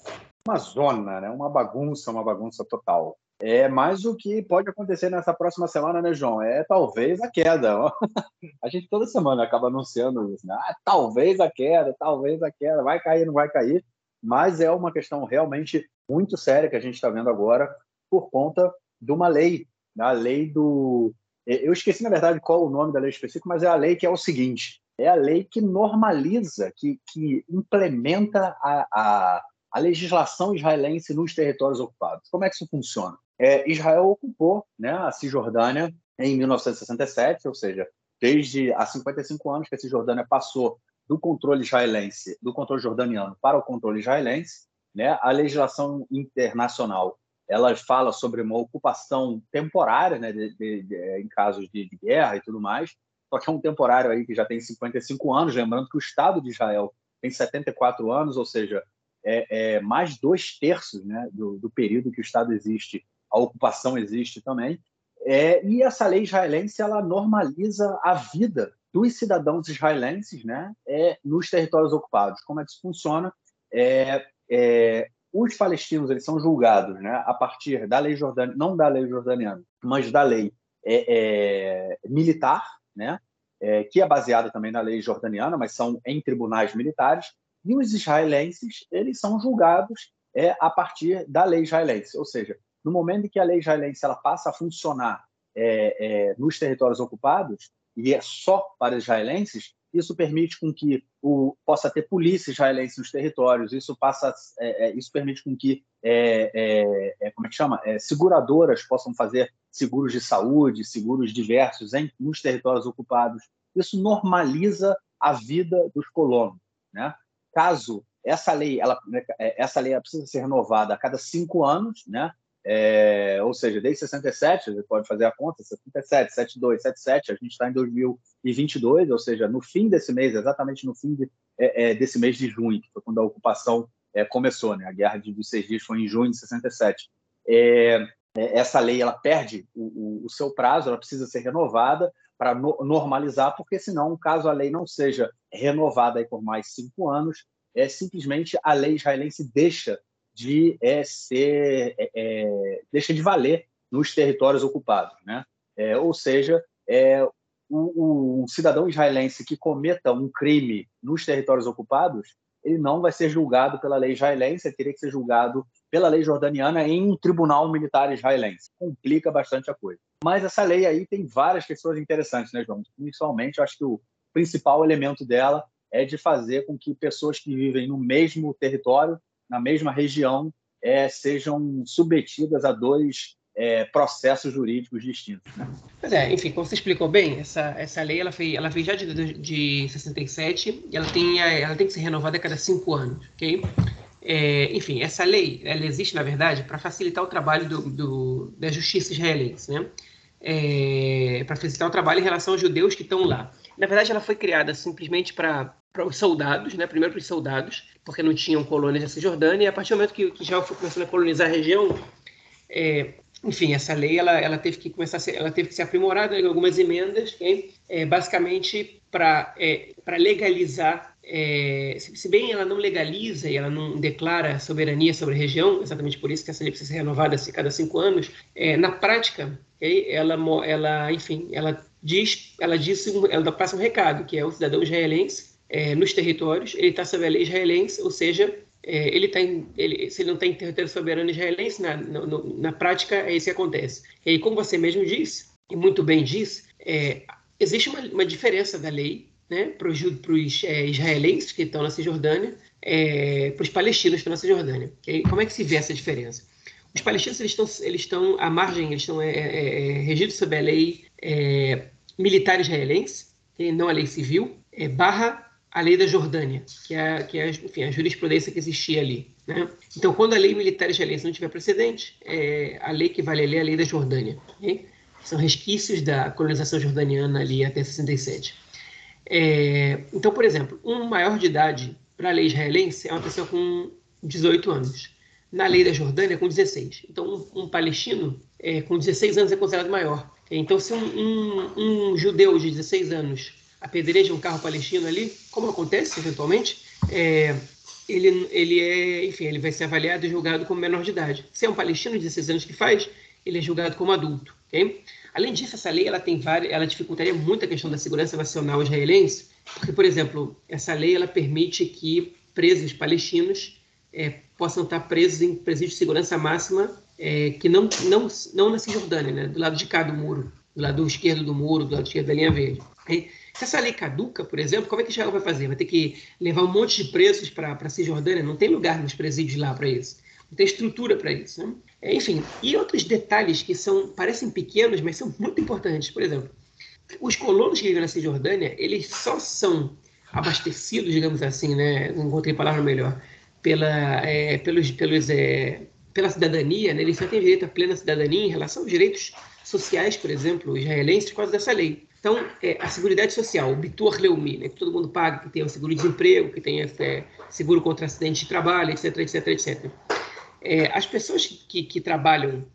[SPEAKER 1] uma zona, né? uma bagunça, uma bagunça total. É mais o que pode acontecer nessa próxima semana, né, João? É talvez a queda. <laughs> a gente toda semana acaba anunciando isso, né? Ah, talvez a queda, talvez a queda, vai cair, não vai cair. Mas é uma questão realmente muito séria que a gente está vendo agora por conta de uma lei, né? a lei do. Eu esqueci, na verdade, qual o nome da lei específica, mas é a lei que é o seguinte: é a lei que normaliza, que, que implementa a, a a legislação israelense nos territórios ocupados. Como é que isso funciona? É, Israel ocupou né, a Cisjordânia em 1967, ou seja, desde há 55 anos que a Cisjordânia passou do controle israelense, do controle jordaniano para o controle israelense. Né? A legislação internacional ela fala sobre uma ocupação temporária, né, de, de, de, em casos de, guerra e tudo mais. Só que é um temporário aí que já tem 55 anos, lembrando que o Estado de Israel tem 74 anos, ou seja, é, é mais dois terços né, do, do, período que o Estado existe, a ocupação existe também. É, e essa lei israelense ela normaliza a vida dos cidadãos israelenses né, é, nos territórios ocupados. Como é que isso funciona? É, é, os palestinos eles são julgados né, a partir da lei jordaniana, não da lei jordaniana, mas da lei é, é, militar, né, é, que é baseada também na lei jordaniana, mas são em tribunais militares, e os israelenses, eles são julgados a partir da lei israelense, ou seja, no momento em que a lei israelense ela passa a funcionar é, é, nos territórios ocupados, e é só para israelenses, isso permite com que o, possa ter polícia israelense nos territórios, isso passa, é, é, isso permite com que é, é, como é que chama, seguradoras possam fazer seguros de saúde, seguros diversos em, nos territórios ocupados. Isso normaliza a vida dos colonos, né? caso essa lei, ela, né, essa lei precisa ser renovada a cada cinco anos, né? É, ou seja, desde 67, você pode fazer a conta, 77, 72, 77, a gente está em 2022, ou seja, no fim desse mês, exatamente no fim de, é, é, desse mês de junho, que foi quando a ocupação é, começou, né? A guerra de, dos seis dias foi em junho de 67. É, essa lei ela perde o, o, o, seu prazo, ela precisa ser renovada para no, normalizar, porque senão, caso a lei não seja renovada por mais cinco anos, é simplesmente a lei israelense deixa de é, ser é, é, deixa de valer nos territórios ocupados, né? É, ou seja, é, o, o, cidadão israelense que cometa um crime nos territórios ocupados, ele não vai ser julgado pela lei israelense, ele teria que ser julgado pela lei jordaniana em um tribunal militar israelense. Complica bastante a coisa. Mas essa lei aí tem várias questões interessantes, né, João? Principalmente, eu acho que o principal elemento dela é de fazer com que pessoas que vivem no mesmo território, na mesma região, é, sejam submetidas a dois é, processos jurídicos distintos. Né?
[SPEAKER 2] Pois é, enfim, como você explicou bem, essa, essa lei ela foi, ela foi já de, de 67 e ela tem, ela tem que ser renovada a cada cinco anos, ok? É, enfim, essa lei ela existe, na verdade, para facilitar o trabalho do, do, da justiça israelense, né? É, para facilitar o trabalho em relação aos judeus que estão lá. Na verdade, ela foi criada simplesmente para os soldados, né? primeiro para os soldados, porque não tinham colônias na Cisjordânia, e a partir do momento que, que Israel foi começando a colonizar a região, é, enfim, essa lei ela, ela teve que começar ser, ela teve que ser aprimorada em algumas emendas, é, basicamente para é, legalizar, é, se, bem ela não legaliza e ela não declara soberania sobre a região, exatamente por isso que essa lei precisa ser renovada a cada cinco anos, é, na prática, ela, ela, enfim, ela diz, ela diz, ela passa um recado que é o cidadão israelense é, nos territórios, ele está sob a lei israelense, ou seja, é, ele tá em, ele, se ele não tem território soberano israelense, na, na prática é isso que acontece. E aí, como você mesmo disse, e muito bem diz, é, existe uma, uma, diferença da lei né, para os é, israelenses que estão na Cisjordânia, é, para os palestinos que estão na Cisjordânia. Como é que se vê essa diferença? Os palestinos eles estão, eles estão à margem, eles estão é, regidos sob a lei militar israelense, não a lei civil, barra a lei da Jordânia, que é, que é enfim, a jurisprudência que existia ali. Né? Então, quando a lei militar israelense não tiver precedente, é, a lei que vale ali é a lei da Jordânia. Okay? São resquícios da colonização jordaniana ali até 67. É, então, por exemplo, um maior de idade para a lei israelense é uma pessoa com 18 anos. Na lei da Jordânia, com 16. Então, um, um palestino é, com 16 anos é considerado maior. Então, se um, um, um, judeu de 16 anos apedreja um carro palestino ali, como acontece eventualmente, é, ele, ele é, enfim, ele vai ser avaliado e julgado como menor de idade. Se é um palestino de 16 anos que faz, ele é julgado como adulto. Okay? Além disso, essa lei ela tem várias, ela dificultaria muito a questão da segurança nacional israelense, porque, por exemplo, essa lei ela permite que presos palestinos é, possam estar presos em presídio de segurança máxima é, que não, não, não na Cisjordânia, né? do lado de cá do muro, do lado esquerdo do muro, do lado esquerdo da linha verde. E, se essa lei caduca, por exemplo, como é que Israel vai fazer? Vai ter que levar um monte de presos para a Cisjordânia? Não tem lugar nos presídios lá para isso. Não tem estrutura para isso. Né? É, enfim, e outros detalhes que são parecem pequenos, mas são muito importantes. Por exemplo, os colonos que vivem na Cisjordânia, eles só são abastecidos, digamos assim, né? não encontrei palavra melhor, pela, é, pelos, pelos, é, pela cidadania, né? eles só têm direito à plena cidadania em relação aos direitos sociais, por exemplo, israelenses, por causa dessa lei. Então, é, a Seguridade Social, o Bitor Leumi, né, que todo mundo paga, que tem o seguro-desemprego, que tem é, seguro contra acidente de trabalho, etc, etc, etc. É, as pessoas que, que trabalham,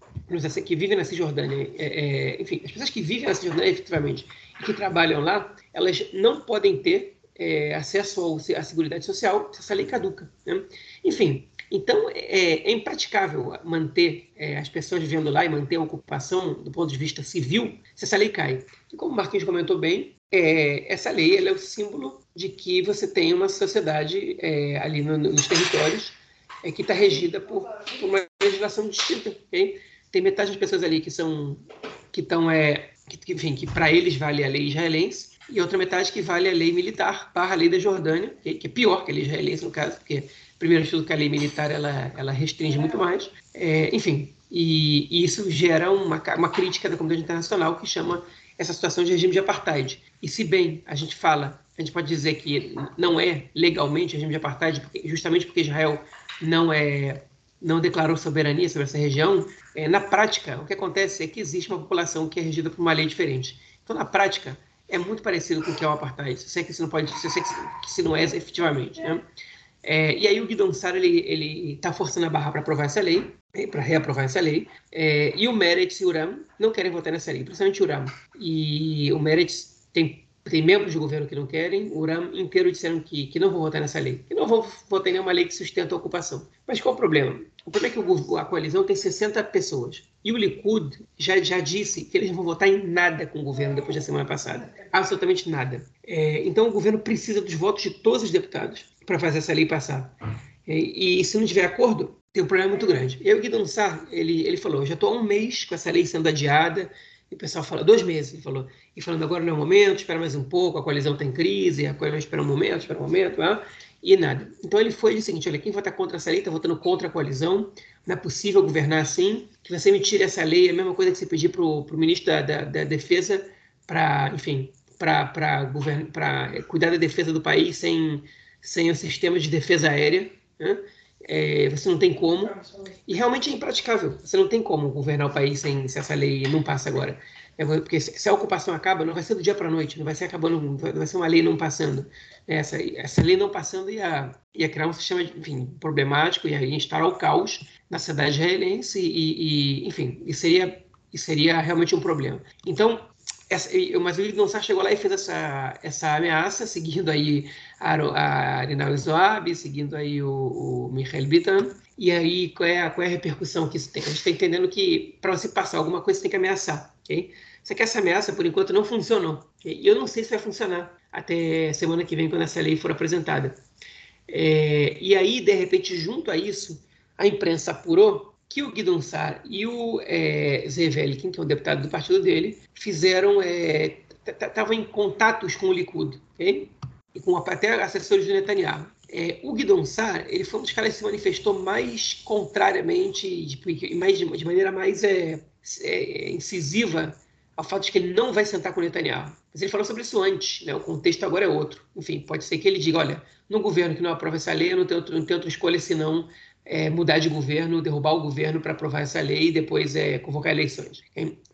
[SPEAKER 2] que vivem na Cisjordânia, é, é, enfim, as pessoas que vivem na Cisjordânia efetivamente e que trabalham lá, elas não podem ter é, acesso à Seguridade Social se essa lei caduca. Né? Enfim, então, é, é impraticável manter é, as pessoas vivendo lá e manter a ocupação do ponto de vista civil se essa lei cai. E como o Marquinhos comentou bem, é, essa lei é o símbolo de que você tem uma sociedade é, ali no, nos territórios é, que está regida por, por, uma legislação distinta. Okay? Tem metade das pessoas ali que são que estão é, que, enfim, que para eles vale a lei israelense e outra metade que vale a lei militar barra a lei da Jordânia, que é pior que a lei israelense no caso, porque primeiro estudo que a lei militar ela, ela restringe muito mais. É, enfim, e, e, isso gera uma, uma crítica da comunidade internacional que chama essa situação de regime de apartheid. E se bem a gente fala, a gente pode dizer que não é legalmente regime de apartheid, justamente porque Israel não é não declarou soberania sobre essa região, é, na prática, o que acontece é que existe uma população que é regida por uma lei diferente. Então, na prática, é muito parecido com o que é o apartheid. Se é que se não pode, se, é que não é efetivamente. Né? É, e aí o Guidon Sar ele está forçando a barra para aprovar essa lei, né, para reaprovar essa lei, é, e o Meretz e o Uram não querem votar nessa lei, principalmente o Uram. E o Meretz tem, tem membros do governo que não querem, o Uram inteiro disseram que, que não vão votar nessa lei, que não vão votar em nenhuma lei que sustenta a ocupação. Mas qual o problema? O problema é que a coalizão tem 60 pessoas. E o Likud já, já disse que eles não vão votar em nada com o governo depois da semana passada. Absolutamente nada. É, então o governo precisa dos votos de todos os deputados para fazer essa lei passar. E, e, se não tiver acordo, tem um problema muito grande. Eu, Guido Sar, ele, ele falou, já estou há um mês com essa lei sendo adiada, e o pessoal fala, dois meses, ele falou, e falando agora não é o momento, espera mais um pouco, a coalizão está em crise, a coalizão espera um momento, espera um momento, ah, e nada. Então ele foi o seguinte, olha, quem votar contra essa lei está votando contra a coalizão, não é possível governar assim, que você me tire essa lei, é a mesma coisa que você pedir para o ministro da, da, da Defesa para, enfim, para cuidar da defesa do país sem sem o sistema de defesa aérea. Né? É, você não tem como. E realmente é impraticável. Você não tem como governar o país sem, se essa lei não passa agora. É, porque se a ocupação acaba, não vai ser do dia para a noite, não vai ser acabando, não vai ser uma lei não passando. Essa, essa lei não passando ia, ia criar um sistema, enfim, problemático, ia instalar o caos na cidade israelense e, e enfim, e seria, e seria realmente um problema. Então, essa, mas o Igor chegou lá e fez essa, essa ameaça, seguindo aí a, a Arinal Zoab, seguindo aí o, o Michael Bitan. E aí, qual é, qual é a repercussão que isso tem? A gente está entendendo que para você passar alguma coisa, você tem que ameaçar, ok? Só que essa ameaça, por enquanto, não funcionou. Okay? E eu não sei se vai funcionar até semana que vem, quando essa lei for apresentada. É, e aí, de repente, junto a isso, a imprensa apurou que o Guidon Sar e o é, Zevelkin, que é o deputado do partido dele, fizeram, estavam é, em contatos com o Likud, okay? e com até assessores do Netanyahu. É, o Guidon Sar, ele foi um dos caras que se manifestou mais contrariamente, tipo, mais, de, de maneira mais é, é, incisiva ao fato de que ele não vai sentar com o Netanyahu. Mas ele falou sobre isso antes, né? o contexto agora é outro. Enfim, pode ser que ele diga, olha, no governo que não aprova essa lei, eu não tenho, não tenho outra escolha senão é, mudar de governo, derrubar o governo para aprovar essa lei e depois é, convocar eleições.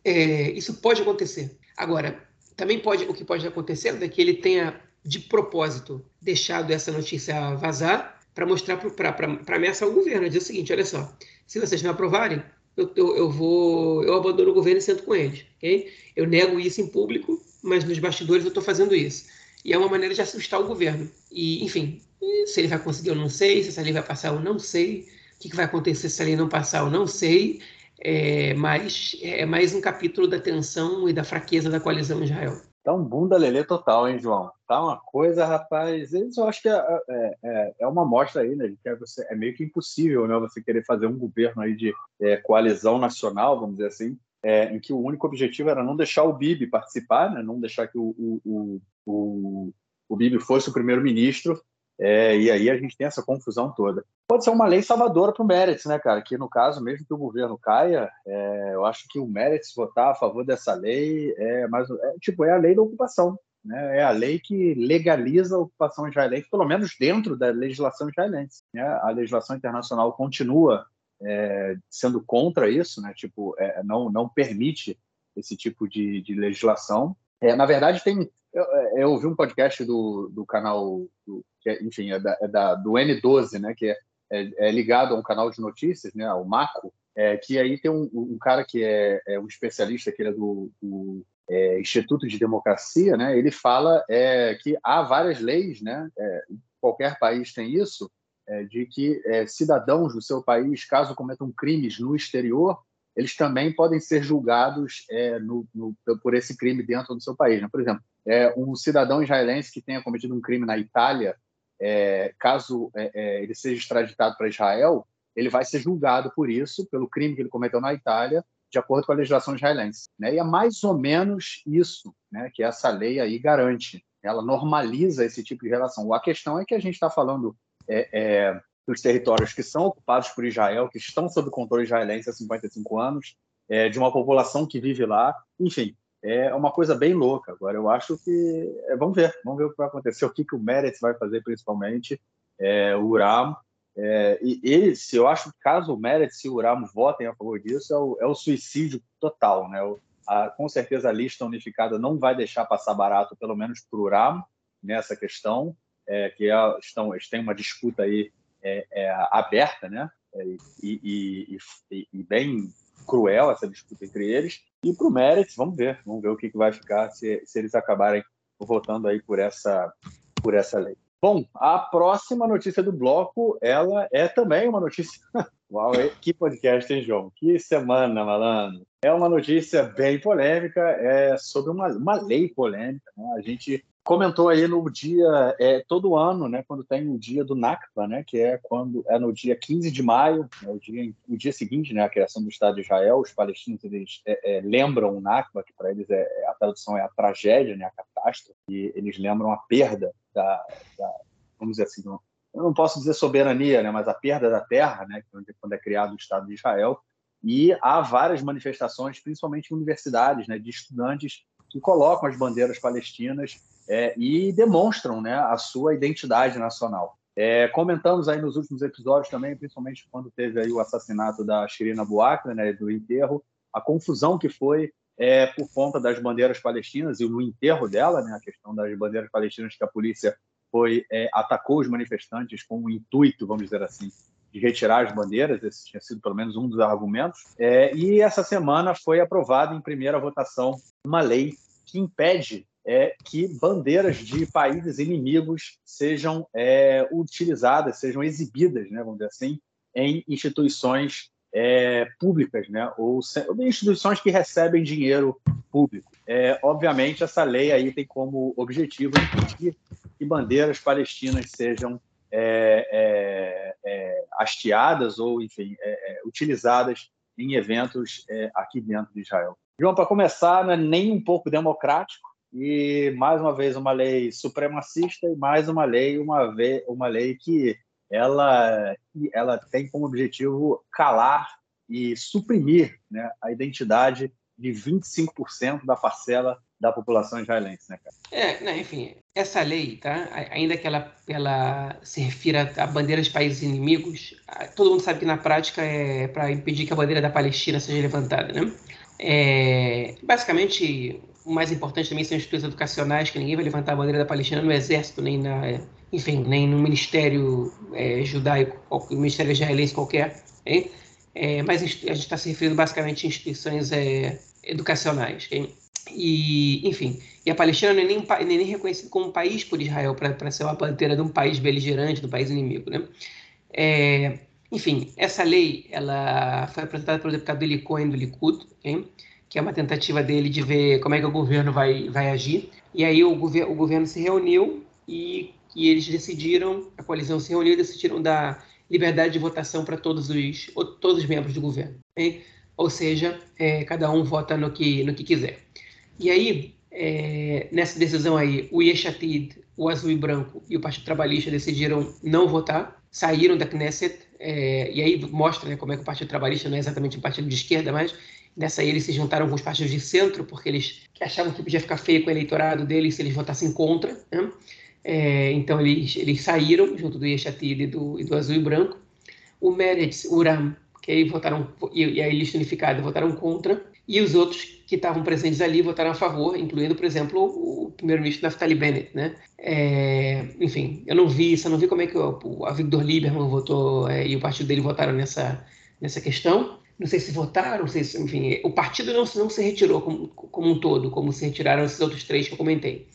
[SPEAKER 2] É, isso pode acontecer. Agora, também pode, o que pode acontecer é que ele tenha, de propósito, deixado essa notícia vazar para mostrar para ameaçar o governo, dizer o seguinte, olha só, se vocês não aprovarem, eu, eu, eu, vou, eu abandono o governo e sento com eles, ok? Eu nego isso em público, mas nos bastidores eu estou fazendo isso. E é uma maneira de assustar o governo. E, enfim, se ele vai conseguir, eu não sei. Se essa lei vai passar, eu não sei. O que, que vai acontecer se essa lei não passar, eu não sei. É, mas é mais um capítulo da tensão e da fraqueza da coalizão em Israel.
[SPEAKER 1] Tá um bunda lelê total, hein, João? Tá uma coisa, rapaz. Isso eu acho que é, é, é, é uma mostra aí, né? Que é, você, é meio que impossível, né? Você querer fazer um governo aí de é, coalizão nacional, vamos dizer assim, é, em que o único objetivo era não deixar o Bibi participar, né? Não deixar que o, o, o, o, o Bibi fosse o primeiro-ministro. É, e aí a gente tem essa confusão toda. Pode ser uma lei salvadora para o Meretz, né, cara? Que no caso, mesmo que o governo caia, é, eu acho que o Meretz votar a favor dessa lei é mais é, tipo é a lei da ocupação, né? É a lei que legaliza a ocupação israelense, pelo menos dentro da legislação israelense. Né? A legislação internacional continua é, sendo contra isso, né? Tipo, é, não não permite esse tipo de, de legislação. É, na verdade, tem eu, eu ouvi um podcast do, do canal do, que é, enfim, é, da, é da, do N12, né, que é, é, é, ligado a um canal de notícias, né, o Maco, é, que aí tem um, um cara que é, é, um especialista, que é do, do é, Instituto de Democracia, né, ele fala é, que há várias leis, né, qualquer país tem isso, de que cidadãos do seu país, caso cometam crimes no exterior, eles também podem ser julgados no, no, por esse crime dentro do seu país. Né? Por exemplo, um cidadão israelense que tenha cometido um crime na Itália é, caso é, é, ele seja extraditado para Israel, ele vai ser julgado por isso, pelo crime que ele cometeu na Itália, de acordo com a legislação israelense. Né? E é mais ou menos isso né, que essa lei aí garante. Ela normaliza esse tipo de relação. A questão é que a gente está falando é, é, dos territórios que são ocupados por Israel, que estão sob controle israelense há 55 anos, é, de uma população que vive lá. Enfim, é uma coisa bem louca. Agora, eu acho que. É, vamos ver, vamos ver o que vai acontecer, o que, que o Meretz vai fazer, principalmente, é, o Uram. É, e esse, eu acho que caso o Meretz e o Uram votem a favor disso, é o, é o suicídio total. Né? O, a, com certeza a lista unificada não vai deixar passar barato, pelo menos para o Uram, nessa questão, é, que é, estão, eles têm uma disputa aí é, é, aberta, né? E, e, e, e bem cruel essa disputa entre eles. E para o Meretz, vamos ver, vamos ver o que, que vai ficar se, se eles acabarem votando aí por essa, por essa lei. Bom, a próxima notícia do bloco, ela é também uma notícia. <laughs> Uau, que podcast, hein, João? Que semana, malandro. É uma notícia bem polêmica, é sobre uma, uma lei polêmica. Né? A gente comentou aí no dia, é, todo ano, né, quando tem o dia do Nakba, né, que é quando é no dia 15 de maio, é o, dia, o dia seguinte, né, a criação do Estado de Israel, os palestinos eles é, é, lembram o Nakba, que para eles é, é, a tradução é a tragédia, né, a catástrofe, e eles lembram a perda da, da vamos dizer assim, não, não posso dizer soberania, né, mas a perda da terra, né, quando é criado o Estado de Israel, e há várias manifestações, principalmente em universidades, né, de estudantes que colocam as bandeiras palestinas é, e demonstram né, a sua identidade nacional. É, comentamos aí nos últimos episódios também, principalmente quando teve aí o assassinato da Shirina Buakra, né, do enterro, a confusão que foi é, por conta das bandeiras palestinas e no enterro dela, né, a questão das bandeiras palestinas que a polícia foi é, atacou os manifestantes com o intuito, vamos dizer assim, de retirar as bandeiras, esse tinha sido pelo menos um dos argumentos. É, e essa semana foi aprovada em primeira votação uma lei que impede é que bandeiras de países inimigos sejam é, utilizadas, sejam exibidas, né, vamos dizer assim, em instituições é, públicas, né, ou instituições que recebem dinheiro público. É, obviamente, essa lei aí tem como objetivo impedir que bandeiras palestinas sejam é, é, é hasteadas ou, enfim, utilizadas em eventos aqui dentro de Israel. João, para começar, não é nem um pouco democrático, e mais uma vez uma lei supremacista e mais uma lei uma vez uma lei que ela ela tem como objetivo calar e suprimir né, a identidade de 25% da parcela da população israelense, né, cara?
[SPEAKER 2] É, né, enfim, essa lei, tá? Ainda que ela, ela se refira a bandeiras de países inimigos, todo mundo sabe que na prática é para impedir que a bandeira da Palestina seja levantada, né? É, basicamente, o mais importante também são institutos educacionais, que ninguém vai levantar a bandeira da Palestina no exército, nem na, enfim, nem no ministério é, judaico, no ministério israelense qualquer, hein? É, mas a gente está se referindo basicamente a instituições é, educacionais. Okay? E, enfim, e a Palestina não é nem, nem, nem reconhecida como um país por Israel para ser uma bandeira de um país beligerante, um país inimigo. Né? É, enfim, essa lei ela foi apresentada pelo deputado Eli Cohen do Likud, okay? que é uma tentativa dele de ver como é que o governo vai, vai agir. E aí o, gover o governo se reuniu e, e eles decidiram, a coalizão se reuniu e decidiram dar liberdade de votação para todos os, todos os membros do governo. Okay? Ou seja, é, cada um vota no que, no que quiser. E aí, é, nessa decisão aí, o Yeshatid, o Azul e Branco e o Partido Trabalhista decidiram não votar, saíram da Knesset, é, e aí mostra né, como é que o Partido Trabalhista não é exatamente um partido de esquerda, mas nessa aí eles se juntaram com os partidos de centro, porque eles achavam que podia ficar feio com o eleitorado deles se eles votassem contra. Né? É, então eles, eles saíram junto do Yeshatid e do, e do Azul e Branco. O Meretz, Uram, que aí votaram, e, a lista unificada votaram contra, e os outros que estavam presentes ali votaram a favor, incluindo, por exemplo, o primeiro-ministro Naftali Bennett, né? É, enfim, eu não vi isso, eu não vi como é que o, a Victor Lieberman votou é, e o partido dele votaram nessa, nessa questão. Não sei se votaram, não sei se, enfim, o partido não, não se retirou como, como um todo, como se retiraram esses outros três que eu comentei.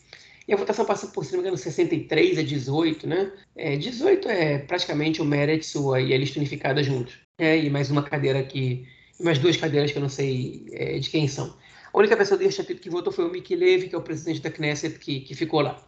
[SPEAKER 2] E a votação passa por, se não me engano, 63 a 18, né? É, 18 é praticamente o Meretz e a lista unificada juntos. É, e mais uma cadeira que mais duas cadeiras que eu não sei é, de quem são. A única pessoa deste capítulo que votou foi o Miki Levy, que é o presidente da Knesset, que, que ficou lá.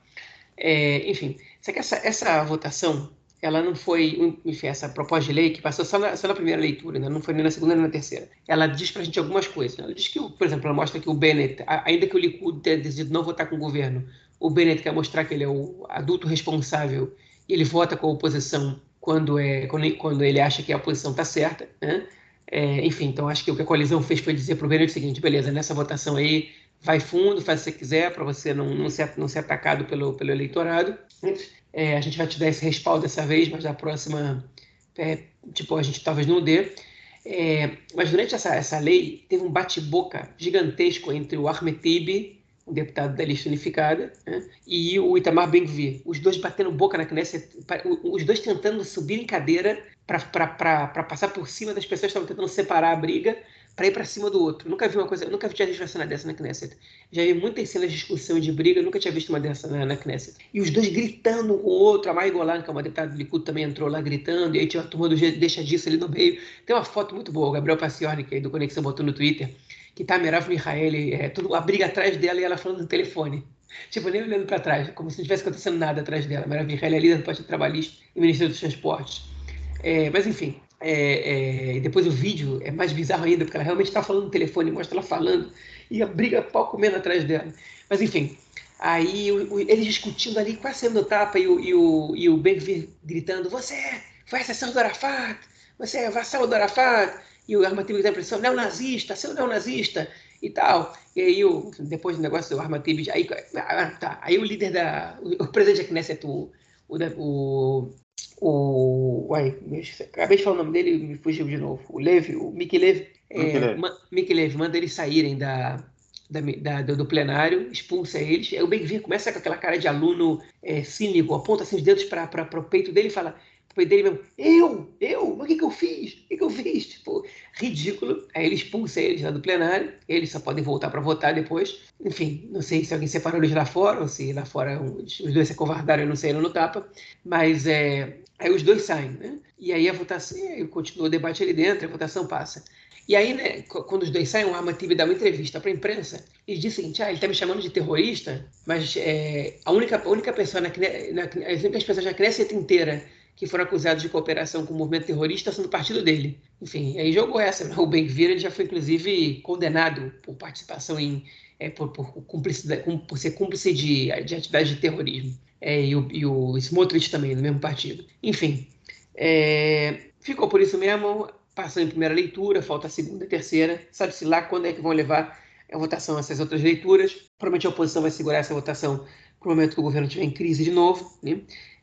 [SPEAKER 2] É, enfim, só que essa, essa votação, ela não foi, enfim, essa proposta de lei que passou só na, só na primeira leitura, né? não foi nem na segunda nem na terceira. Ela diz pra gente algumas coisas. Né? Ela diz que, por exemplo, ela mostra que o Bennett, ainda que o Likud tenha decidido não votar com o governo, o Bennett quer mostrar que ele é o adulto responsável e ele vota com a oposição quando, é, quando, quando ele acha que a oposição está certa, né? É, enfim, então acho que o que a coalizão fez foi dizer para o governo o seguinte: beleza, nessa votação aí, vai fundo, faz o que você quiser, para você não, não, ser, não ser atacado pelo, pelo eleitorado. É, a gente vai te dar esse respaldo dessa vez, mas da próxima, é, tipo, a gente talvez não dê. É, mas durante essa, essa lei, teve um bate-boca gigantesco entre o Ahmed o deputado da lista unificada, né, e o Itamar Ben-Gvir. Os dois batendo boca na Knesset, os dois tentando subir em cadeira para passar por cima das pessoas que estavam tentando separar a briga para ir para cima do outro. Nunca vi uma coisa, nunca visto uma cena dessa na Knesset. Já vi muitas cenas de discussão e de briga, nunca tinha visto uma dessa na, na Knesset. E os dois gritando um com o outro, a Mai Golan, que é uma deputada do Likud, também entrou lá gritando, e aí tinha a turma do Deixa Disso ali no meio. Tem uma foto muito boa, o Gabriel Passioni, que é do Conexão botou no Twitter, que tá a Merav Mihaeli, é, tudo, a briga atrás dela e ela falando no telefone. Tipo, nem olhando para trás, como se não tivesse acontecendo nada atrás dela. Merav Mihaeli é líder do Partido Trabalhista e Ministério dos Transportes. É, mas enfim, é, é, depois o vídeo é mais bizarro ainda, porque ela realmente está falando no telefone, mostra ela falando, e a briga pau comendo atrás dela. Mas enfim, aí o, o, eles discutindo ali, quase sendo tapa, e o, e o, e o Ben gritando: Você foi assassino do Arafat, você é vassalo do Arafat, e o Armatib dá a impressão: neonazista, seu neonazista, e tal. E aí, o, depois do negócio do Armatib, aí, ah, tá, aí o líder da. O, presidente da Knesset, o, o, o. Uai, acabei de falar o nome dele e me fugiu de novo. O Levi, o Mickey Levi. É, Mickey Levi manda eles saírem da, da, da, do plenário, expulsa eles. Aí o Ben começa com aquela cara de aluno é, cínico, aponta assim os dedos para o peito dele e fala: dele mesmo, eu, eu, o que, que eu fiz? O que, que eu fiz? Tipo, ridículo. Aí ele expulsa eles lá do plenário, eles só podem voltar para votar depois. Enfim, não sei se alguém separou eles lá fora, ou se lá fora os dois se acovardaram e não saíram no tapa, mas é, aí os dois saem, né? E aí a votação, aí continua o debate ali dentro, a votação passa. E aí, né, quando os dois saem, o Armatib dá uma entrevista para a imprensa e diz o seguinte: ah, ele está me chamando de terrorista, mas é, a, única, a única pessoa, na, na, as únicas pessoas na Knesset inteira que foram acusados de cooperação com o movimento terrorista são do partido dele. Enfim, aí jogou essa. Né? O Ben-Gvir já foi, inclusive, condenado por participação em... É, por, por, por ser cúmplice de, de atividade de terrorismo. É, e, o, e o Smotrich também, no mesmo partido. Enfim, é, ficou por isso mesmo. passou em primeira leitura, falta a segunda e terceira. Sabe-se lá quando é que vão levar a votação essas outras leituras. Provavelmente a oposição vai segurar essa votação para o momento que o governo estiver em crise de novo, né?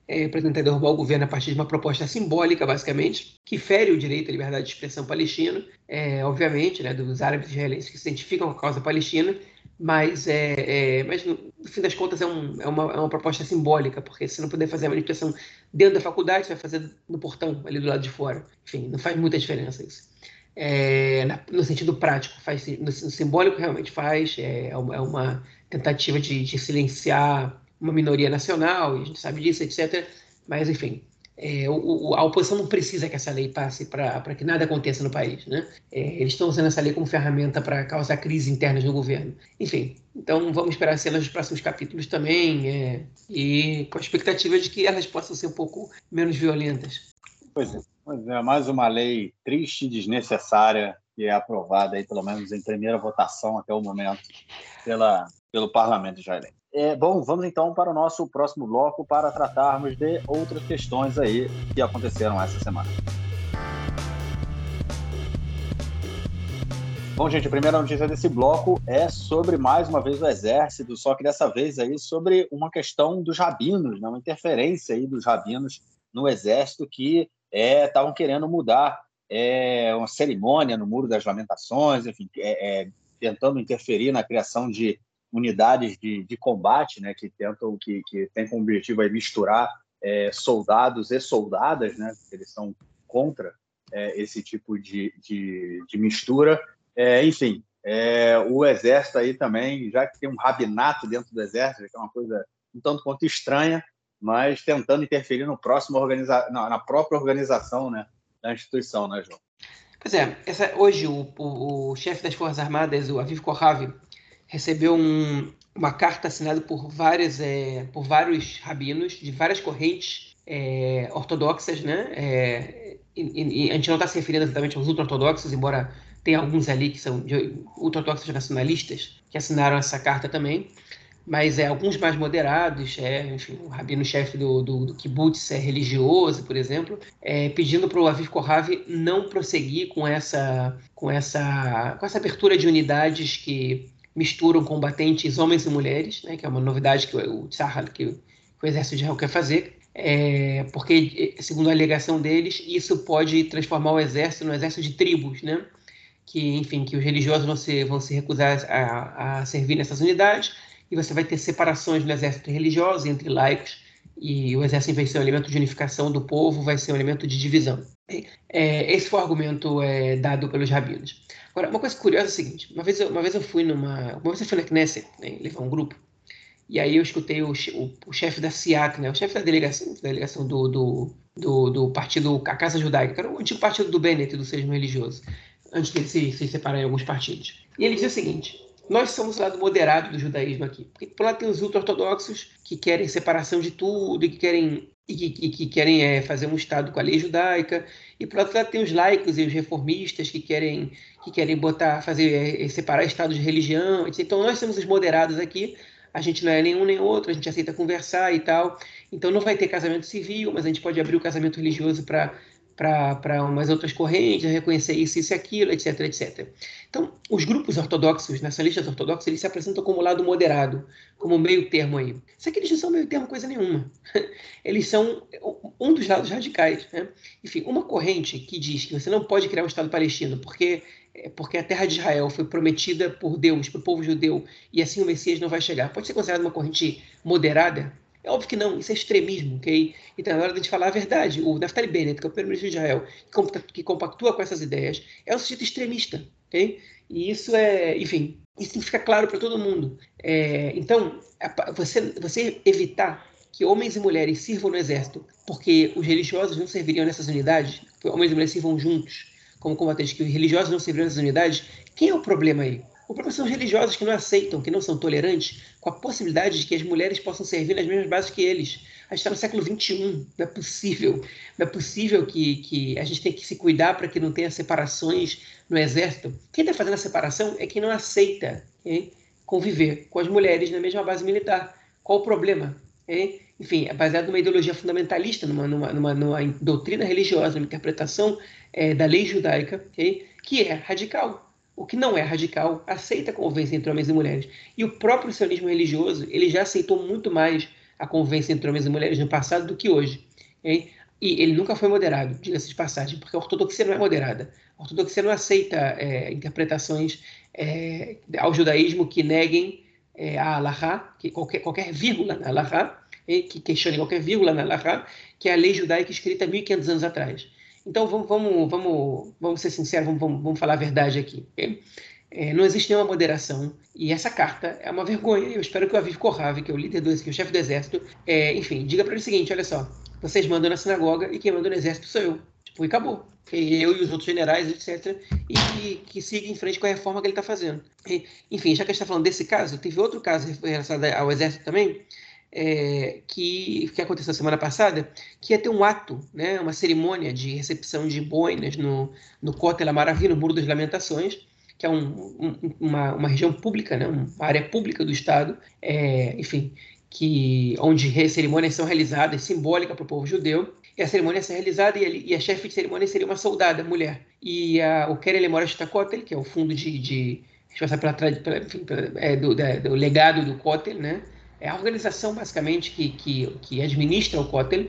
[SPEAKER 2] É, para derrubar o governo a partir de uma proposta simbólica, basicamente, que fere o direito à liberdade de expressão palestina, é, obviamente, né, dos árabes israelenses que se identificam com a causa palestina, mas, é, é, mas no, fim das contas é, um, é, uma, é uma proposta simbólica, porque se não puder fazer a manifestação dentro da faculdade, você vai fazer no portão, ali do lado de fora. Enfim, não faz muita diferença isso. É, na, no sentido prático, faz, no, no, simbólico realmente faz, é, uma, é uma tentativa de, de, silenciar uma minoria nacional, e a gente sabe disso, etc. Mas, enfim, é, o, a oposição não precisa que essa lei passe para que nada aconteça no país. Né? É, eles estão usando essa lei como ferramenta para causar crises internas no governo. Enfim, então vamos esperar cenas dos próximos capítulos também é, e com a expectativa de que elas possam ser um pouco menos violentas.
[SPEAKER 1] Pois é, pois é mais uma lei triste e desnecessária que é aprovada, aí, pelo menos em primeira votação até o momento, pela, pelo parlamento israelense. É, bom, vamos então para o nosso próximo bloco para tratarmos de outras questões aí que aconteceram essa semana. Bom, gente, a primeira notícia desse bloco é sobre mais uma vez o exército, só que dessa vez aí sobre uma questão dos rabinos, né? uma interferência aí dos rabinos no exército que estavam é, querendo mudar é, uma cerimônia no Muro das Lamentações, enfim, é, é tentando interferir na criação de unidades de, de combate, né, que tentam, que, que tem como objetivo aí misturar é, soldados e soldadas, né, eles são contra é, esse tipo de, de, de mistura. É, enfim, é, o exército aí também, já que tem um rabinato dentro do exército, que é uma coisa um tanto quanto estranha, mas tentando interferir no próximo organiza na, própria organização né, da instituição, né, João?
[SPEAKER 2] Pois é, essa, hoje o, o, o chefe das Forças Armadas, o Aviv Kohavi, recebeu um, uma carta assinada por, várias, é, por vários rabinos de várias correntes é, ortodoxas, né? É, e, e a gente não está se referindo exatamente aos ultra-ortodoxos, embora tenha alguns ali que são ultra-ortodoxos nacionalistas que assinaram essa carta também, mas é alguns mais moderados, é, enfim, o rabino-chefe do, do, do kibbutz é religioso, por exemplo, é, pedindo para o Aviv Kohavi não prosseguir com essa, com, essa, com essa abertura de unidades que misturam combatentes homens e mulheres, né, que é uma novidade que o Tzahal, que, o exército de Israel quer fazer, é, porque, segundo a alegação deles, isso pode transformar o exército no exército de tribos, né? Que, enfim, que os religiosos vão se, vão se recusar a, a servir nessas unidades e você vai ter separações no exército religioso entre laicos e o exército, em vez de ser um elemento de unificação do povo, vai ser um elemento de divisão. É, esse foi o argumento é, dado pelos rabinos. Agora, uma coisa curiosa é o seguinte: uma vez eu, uma vez eu fui numa. Uma vez eu fui na Knesset, né, levar um grupo, e aí eu escutei o, o, o chefe da SIAC, né, o chefe da delegação, da delegação do, do, do, do partido, a Casa Judaica, que era o antigo partido do Bennett, do Sejmo Religioso, antes dele se, se separar em alguns partidos. E ele dizia o seguinte: nós somos o lado moderado do judaísmo aqui. Porque por lá tem os ultra-ortodoxos que querem separação de tudo e que querem e que, que querem é, fazer um Estado com a lei judaica, e por outro lado tem os laicos e os reformistas que querem, que querem botar, fazer, é, separar Estados de religião. Então nós somos os moderados aqui, a gente não é nenhum nem outro, a gente aceita conversar e tal, então não vai ter casamento civil, mas a gente pode abrir o casamento religioso para para umas outras correntes, reconhecer isso, isso e aquilo, etc, etc. Então, os grupos ortodoxos, nacionalistas ortodoxos, eles se apresentam como lado moderado, como meio termo aí. Só que eles não são meio termo coisa nenhuma. <laughs> Eles são um dos lados radicais. Né? Enfim, uma corrente que diz que você não pode criar um Estado palestino porque, porque a terra de Israel foi prometida por Deus, para o povo judeu, e assim o Messias não vai chegar. Pode ser considerada uma corrente moderada? É óbvio que não, isso é extremismo, ok? Então é hora de falar a verdade. O Naftali Bennett, que é o primeiro-ministro de Israel, que compactua com essas ideias, é um sujeito extremista, ok? E isso é, enfim, isso tem que ficar claro para todo mundo. É, então, você, você evitar que homens e mulheres sirvam no exército, porque os religiosos não serviriam nessas unidades, homens e mulheres sirvam juntos como combatentes, que os religiosos não serviriam nessas unidades, quem é o problema aí? O problema são os religiosos que não aceitam, que não são tolerantes com a possibilidade de que as mulheres possam servir nas mesmas bases que eles. A gente está no século XXI, não é possível. Não é possível que, que a gente tenha que se cuidar para que não tenha separações no exército. Quem está fazendo a separação é quem não aceita okay? conviver com as mulheres na mesma base militar. Qual o problema? é, enfim, é baseado numa ideologia fundamentalista, numa, numa, numa, numa doutrina religiosa, numa interpretação é, da lei judaica, okay, que é radical. O que não é radical aceita a convivência entre homens e mulheres. E o próprio sionismo religioso ele já aceitou muito mais a convivência entre homens e mulheres no passado do que hoje. Okay? E ele nunca foi moderado, diga-se de passagem, porque a ortodoxia não é moderada. A ortodoxia não aceita é, interpretações é, ao judaísmo que neguem é, a Allahá, que qualquer, qualquer vírgula na Allahá, que questione qualquer vírgula na Allahá, que é a lei judaica escrita 1.500 anos atrás. Então, vamos, vamos, vamos, vamos ser sinceros, vamos, vamos, vamos falar a verdade aqui. Okay? É, não existe nenhuma moderação e essa carta é uma vergonha. Eu espero que o Aviv Kohav, que é o líder do que é o chefe do exército, é, enfim, diga para ele o seguinte: olha só, vocês mandam na sinagoga e quem manda no exército sou eu. Tipo, e acabou. Eu e os outros generais, etc. E que siga em frente com a reforma que ele está fazendo. E, enfim, já que a gente está falando desse caso, teve outro caso relacionado ao exército também, é, que, que aconteceu semana passada, que ia ter um ato, né, uma cerimônia de recepção de boinas no, no Kotel Maravilha, no Muro das Lamentações, que é um, um, uma, uma região pública, né, uma área pública do Estado, é, enfim, que onde cerimônias são realizadas, simbólica para o povo judeu, e a cerimônia ser realizada e, a chefe de cerimônia seria uma soldada, mulher. E a, o Keren Lemora Kotel, que é o fundo de, de responsável pela, pela, pela, é, do, da, do, legado do Kotel, né? É a organização, basicamente, que, que, que administra o Kotel,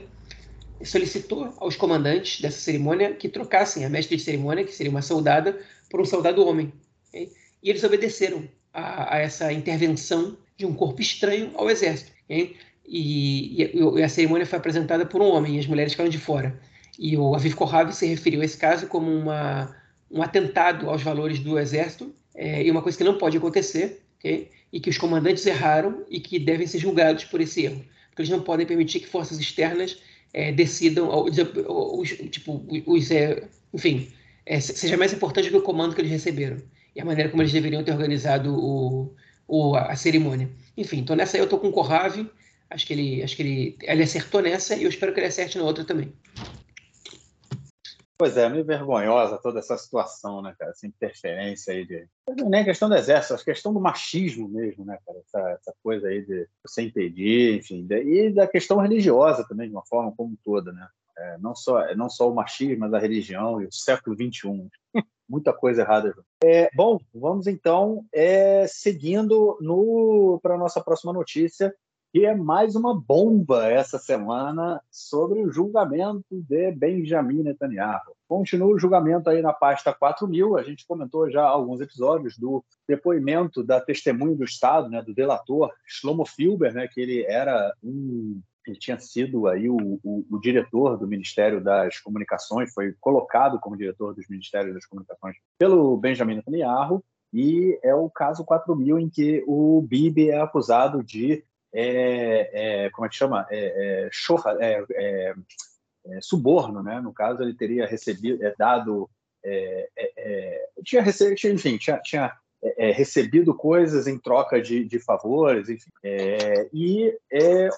[SPEAKER 2] solicitou aos comandantes dessa cerimônia que trocassem a mestre de cerimônia, que seria uma soldada, por um soldado homem. Okay? E eles obedeceram a, a, essa intervenção de um corpo estranho ao exército. Okay? E, e, a cerimônia foi apresentada por um homem e as mulheres ficaram de fora. E o Aviv Kohav se referiu a esse caso como uma, um atentado aos valores do exército é, e uma coisa que não pode acontecer, okay? e que os comandantes erraram e que devem ser julgados por esse erro. Porque eles não podem permitir que forças externas é, decidam, os, tipo, os, é, enfim, é, seja mais importante que o comando que eles receberam e a maneira como eles deveriam ter organizado o, o a cerimônia. Enfim, então nessa aí eu estou com o Corrave, Acho que ele, acho que ele, ele acertou nessa e eu espero que ele acerte na outra também.
[SPEAKER 1] Pois é, meio vergonhosa toda essa situação, né, cara? Essa interferência aí de. Não é questão do exército, a questão do machismo mesmo, né, cara? Essa, essa coisa aí de você impedir, enfim. E da questão religiosa também, de uma forma como toda, né? É, não, só, não só o machismo, mas a religião e o século XXI. <laughs> Muita coisa errada. É, bom, vamos então é, seguindo para a nossa próxima notícia, que é mais uma bomba essa semana sobre o julgamento de Benjamin Netanyahu. Continua o julgamento aí na pasta 4000, a gente comentou já alguns episódios do depoimento da testemunha do Estado, né, do delator Shlomo Filber, né, que ele era um ele tinha sido aí o, o, o, diretor do Ministério das Comunicações, foi colocado como diretor dos Ministérios das Comunicações pelo Benjamin Netanyahu, e é o caso 4000 em que o Bibi é acusado de é, é, como é que chama? É, é, é, é, é, suborno, né? No caso, ele teria recebido, dado, tinha recebido, enfim, tinha, tinha recebido coisas em troca de, de favores, enfim. e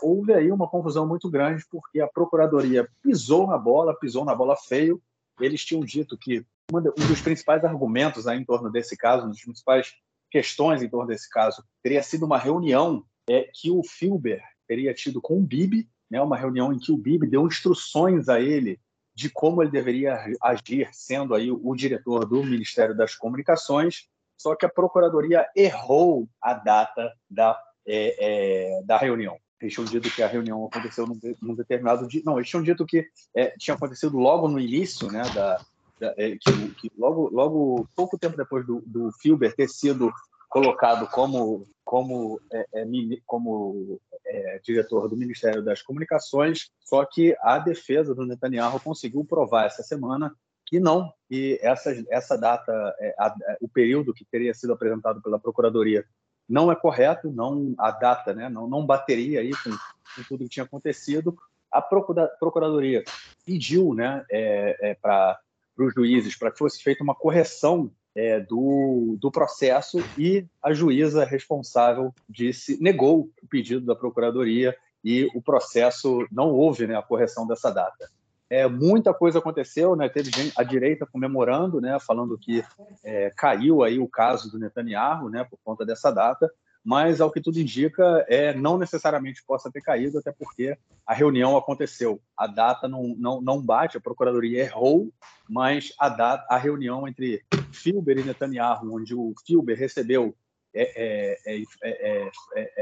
[SPEAKER 1] houve aí uma confusão muito grande porque a procuradoria pisou na bola, pisou na bola feio. Eles tinham dito que um dos principais argumentos aí em torno desse caso, uma das principais questões em torno desse caso, teria sido uma reunião é que o Filber teria tido com o Bibi, né, uma reunião em que o Bibi deu instruções a ele de como ele deveria agir, sendo aí o diretor do Ministério das Comunicações, só que a Procuradoria errou a data da, é, é, da reunião. Eles tinham dito que a reunião aconteceu num, num determinado dia. Não, eles tinham dito que é, tinha acontecido logo no início, né, da, da é, que, que, logo, logo pouco tempo depois do, do Filber ter sido colocado como como, é, é, como é, diretor do Ministério das Comunicações, só que a defesa do Netanyahu conseguiu provar essa semana que não, que essa, essa data, é, a, o período que teria sido apresentado pela Procuradoria não é correto, não a data né, não, não bateria aí com, com tudo que tinha acontecido. A Procuradoria pediu né, é, é, para os juízes para que fosse feita uma correção é, do, do processo e a juíza responsável disse negou o pedido da procuradoria e o processo não houve né, a correção dessa data. É, muita coisa aconteceu, né? Teve gente, a direita comemorando, né? Falando que é, caiu aí o caso do Netanyahu, né? Por conta dessa data. Mas ao que tudo indica, é, não necessariamente possa ter caído, até porque a reunião aconteceu. A data não, não, não bate, a Procuradoria errou, mas a, data, a reunião entre Filber e Netanyahu, onde o Filber recebeu, é, é, é,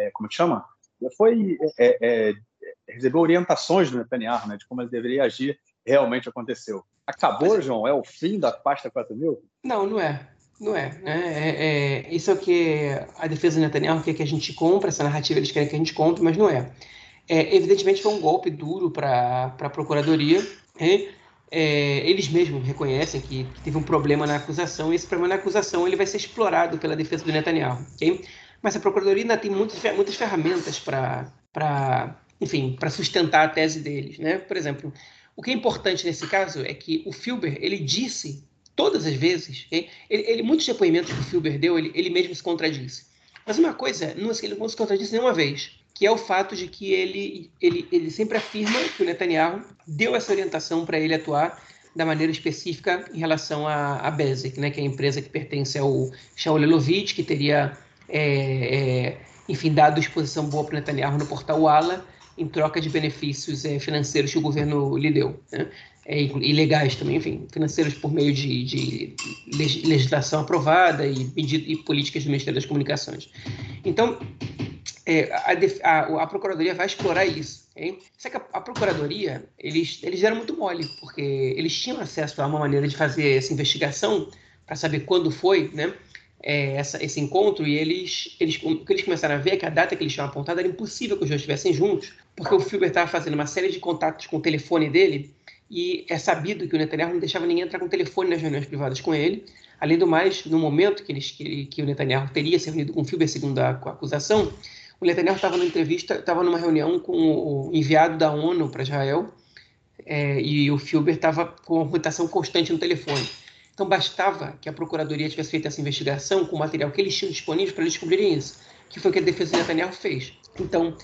[SPEAKER 1] é como que chama? Foi, recebeu orientações do Netanyahu né, de como ele deveria agir, realmente aconteceu. Acabou, João? É o fim da pasta 4 mil?
[SPEAKER 2] Não, não é. Não é, né? É, é, isso é o que a defesa do Netanyahu quer que a gente compre, essa narrativa eles querem que a gente compre, mas não é. é evidentemente foi um golpe duro para a Procuradoria. Né? É, eles mesmos reconhecem que, que, teve um problema na acusação, e esse problema na acusação ele vai ser explorado pela defesa do Netanyahu. Okay? Mas a Procuradoria ainda tem muitas, muitas ferramentas para, enfim, para sustentar a tese deles. Né? Por exemplo, o que é importante nesse caso é que o Filber ele disse todas as vezes, ele, ele, muitos depoimentos que o Filber deu, ele, ele mesmo se contradisse. Mas uma coisa, não, ele não se contradisse nenhuma vez, que é o fato de que ele, ele, ele sempre afirma que o Netanyahu deu essa orientação para ele atuar da maneira específica em relação à, à Bezek, né, que é a empresa que pertence ao Shaul Elovitch, que teria, é, é, enfim, dado exposição boa para o Netanyahu no portal Walla, em troca de benefícios é, financeiros que o governo lhe deu. Né? É, ilegais também, enfim, financeiros por meio de, de legislação aprovada e, e, políticas do Ministério das Comunicações. Então, é, a, a, a, Procuradoria vai explorar isso. Hein? Só que a, a, Procuradoria, eles, eles deram muito mole, porque eles tinham acesso a uma maneira de fazer essa investigação para saber quando foi, né? É, essa, esse encontro e eles, eles, o que eles começaram a ver é que a data que eles tinham apontado era impossível que os dois estivessem juntos, porque o Filber estava fazendo uma série de contatos com o telefone dele e é sabido que o Netanyahu não deixava ninguém entrar com telefone nas reuniões privadas com ele. Além do mais, no momento que, eles, que, que o Netanyahu teria se reunido com o Filber, segundo a, a acusação, o Netanyahu estava numa entrevista, estava numa reunião com o enviado da ONU para Israel, é, e o Filber estava com uma rotação constante no telefone. Então bastava que a Procuradoria tivesse feito essa investigação com o material que eles tinham disponível para eles descobrirem isso, que foi o que a defesa do Netanyahu fez. Então,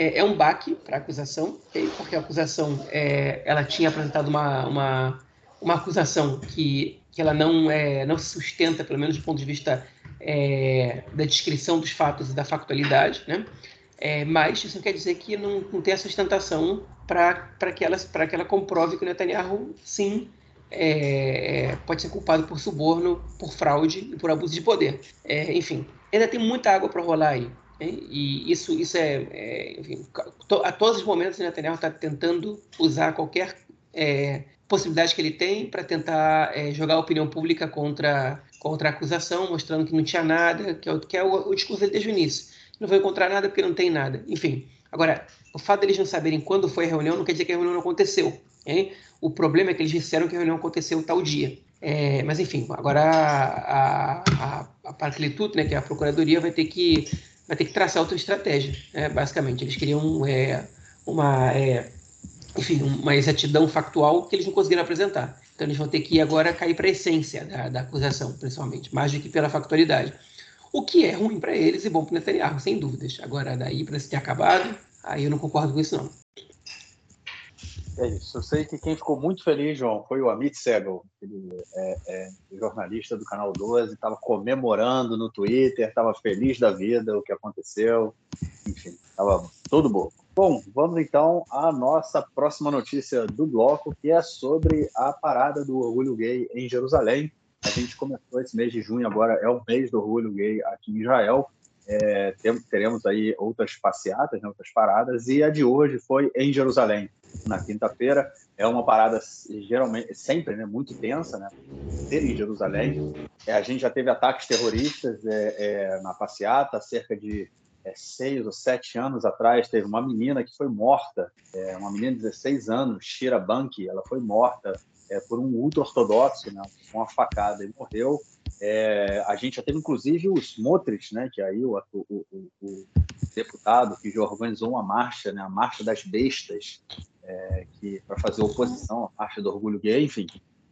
[SPEAKER 2] é, é um baque para a acusação, porque a acusação é, ela tinha apresentado uma, uma, uma acusação que, que ela não, é, não se sustenta, pelo menos do ponto de vista é, da descrição dos fatos e da factualidade, né? É, mas isso não quer dizer que não, não tem a sustentação para que, ela, que ela comprove que o Netanyahu, sim, é, pode ser culpado por suborno, por fraude e por abuso de poder. É, enfim, ainda tem muita água para rolar aí. E isso, isso é, é enfim, a todos os momentos o Netanyahu está tentando usar qualquer é, possibilidade que ele tem para tentar é, jogar a opinião pública contra, contra a acusação, mostrando que não tinha nada, que é, o, que é o, o discurso dele desde o início. Não vou encontrar nada porque não tem nada. Enfim, agora, o fato deles não saberem quando foi a reunião não quer dizer que a reunião não aconteceu. Hein? O problema é que eles disseram que a reunião aconteceu tal dia. É, mas enfim, agora a, a, a, a né, que é a Procuradoria, vai ter que vai ter que traçar outra estratégia, né, basicamente. Eles queriam é, uma, é, enfim, uma exatidão factual que eles não conseguiram apresentar. Então eles vão ter que agora cair para a essência da, da, acusação, principalmente, mais do que pela factualidade. O que é ruim para eles e bom para o Netanyahu, sem dúvidas. Agora, daí para se ter acabado, aí eu não concordo com isso, não.
[SPEAKER 1] É isso. Eu sei que quem ficou muito feliz, João, foi o Amit Segal, ele é, é jornalista do Canal 12, estava comemorando no Twitter, estava feliz da vida, o que aconteceu, enfim, estava tudo bom. Bom, vamos então à nossa próxima notícia do bloco, que é sobre a parada do orgulho gay em Jerusalém. A gente começou esse mês de junho, agora é o mês do orgulho gay aqui em Israel. É, teremos aí outras passeatas, né, outras paradas, e a de hoje foi em Jerusalém na quinta-feira. É uma parada geralmente sempre, né, muito tensa, né? Ser em Jerusalém. É, a gente já teve ataques terroristas é, é, na passeata, cerca de é, seis ou sete anos atrás teve uma menina que foi morta, é, uma menina de 16 anos, Shira Banki, ela foi morta é, por um ultra-ortodoxo, né, com uma facada e morreu. É, a gente já teve, inclusive, os Motres, né, que aí o, o, o, deputado que já organizou uma marcha, né, a Marcha das Bestas, é, para fazer oposição à marcha do orgulho gay, enfim.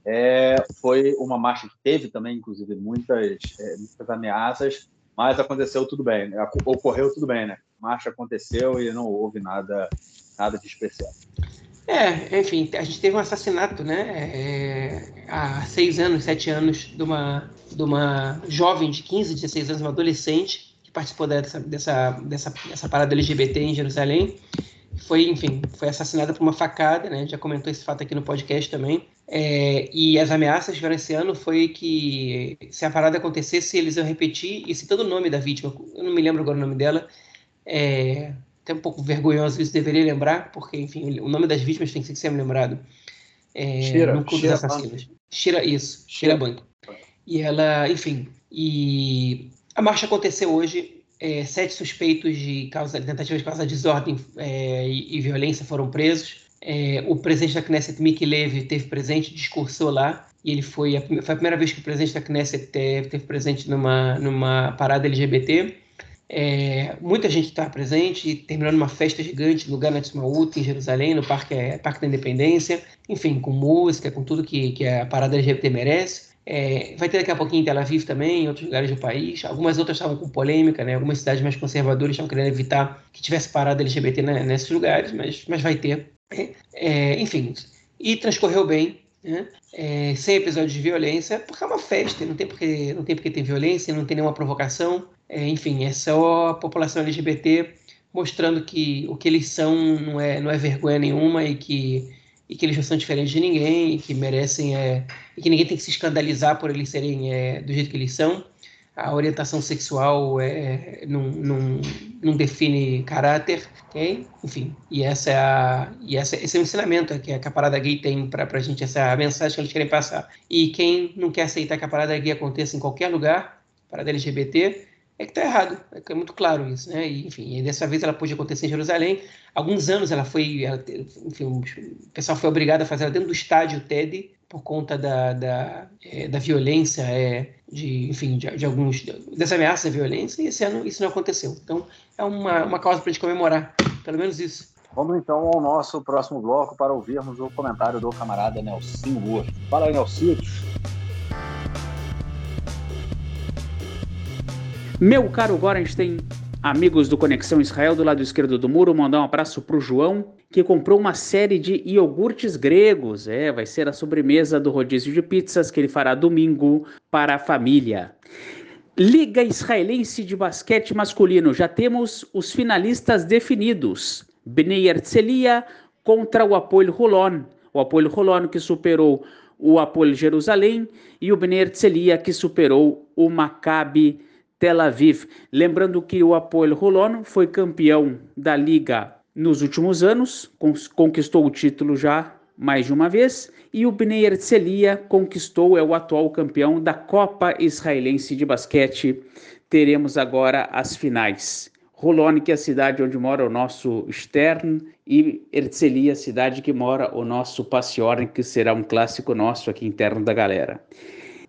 [SPEAKER 1] É, foi uma marcha que teve também, inclusive, muitas, é, muitas ameaças, mas aconteceu tudo bem, né? ocorreu tudo bem, né? A marcha aconteceu e não houve nada, nada de especial.
[SPEAKER 2] É, enfim, a gente teve um assassinato, né? É, há seis anos, sete anos, de uma, de uma jovem de 15, 16 anos, uma adolescente, que participou dessa, dessa, dessa, dessa parada LGBT em Jerusalém. Foi, enfim, foi assassinada por uma facada, né? Já comentou esse fato aqui no podcast também. É, e as ameaças tiveram esse ano foi que se a parada acontecesse, eles iam repetir, e citando o nome da vítima, eu não me lembro agora o nome dela, é até um pouco vergonhoso isso, deveria lembrar, porque, enfim, o nome das vítimas tem que ser lembrado. É, no clube dos assassinos. Shira, isso, Shira Bank. E ela, enfim, e a marcha aconteceu hoje, é, sete suspeitos de causa, tentativa de causa de desordem é, e, e, violência foram presos. É, o presidente da Knesset, Miki Levy, teve presente, discursou lá. E ele foi a, foi a primeira vez que o presidente da Knesset teve, teve presente numa, numa parada LGBT. É, muita gente está presente, terminando uma festa gigante no Ganat Maut, em Jerusalém, no Parque, é, Parque da Independência. Enfim, com música, com tudo que, que a parada LGBT merece. É, vai ter daqui a pouquinho em Tel Aviv também, em outros lugares do país. Algumas outras estavam com polêmica, né? Algumas cidades mais conservadoras estavam querendo evitar que tivesse parada LGBT né, nesses lugares, mas, mas vai ter. É, é, enfim, e transcorreu bem, né? É, sem episódios de violência, porque é uma festa, não tem porque não tem porque ter violência, não tem nenhuma provocação. É, enfim, é só a população LGBT mostrando que o que eles são não é, não é vergonha nenhuma e que e que eles não são diferentes de ninguém e que merecem é, e que ninguém tem que se escandalizar por eles serem é, do jeito que eles são. A orientação sexual é, não, não, não define caráter? Enfim, e essa é a e essa, esse é o ensinamento que a, que a parada gay tem para a gente, essa é a mensagem que eles querem passar. E quem não quer aceitar que a parada gay aconteça em qualquer lugar, parada LGBT, é que está errado. É muito claro isso, né? E, enfim, dessa vez ela pôde acontecer em Jerusalém. Alguns anos ela foi, ela, enfim, o pessoal foi obrigado a fazer ela dentro do estádio TED por conta da, da, é, da violência, é, de, enfim, de, de, alguns dessa ameaça de violência. E esse ano isso não aconteceu. Então é uma, uma causa para a gente comemorar, pelo menos isso.
[SPEAKER 1] Vamos então ao nosso próximo bloco para ouvirmos o comentário do camarada Nelson Gordo. Fala aí, Nelson.
[SPEAKER 3] Meu caro Gorenstein, amigos do Conexão Israel do lado esquerdo do muro, mandar um abraço pro João, que comprou uma série de iogurtes gregos. É, vai ser a sobremesa do rodízio de pizzas que ele fará domingo para a família. Liga Israelense de Basquete Masculino, já temos os finalistas definidos. Bnei Herzliya contra o Apoel Rolon. O Apoel Rolon que superou o Apoel Jerusalém e o Bnei Herzliya que superou o Maccabi Tel Aviv. Lembrando que o Apoel Rolon foi campeão da liga nos últimos anos, conquistou o título já mais de uma vez, e o Bnei Herzliya conquistou, é o atual campeão da Copa Israelense de Basquete. Teremos agora as finais. Rolon, que é a cidade onde mora o nosso Stern, e Herzliya, a cidade que mora o nosso Passiorn, que será um clássico nosso aqui interno da galera.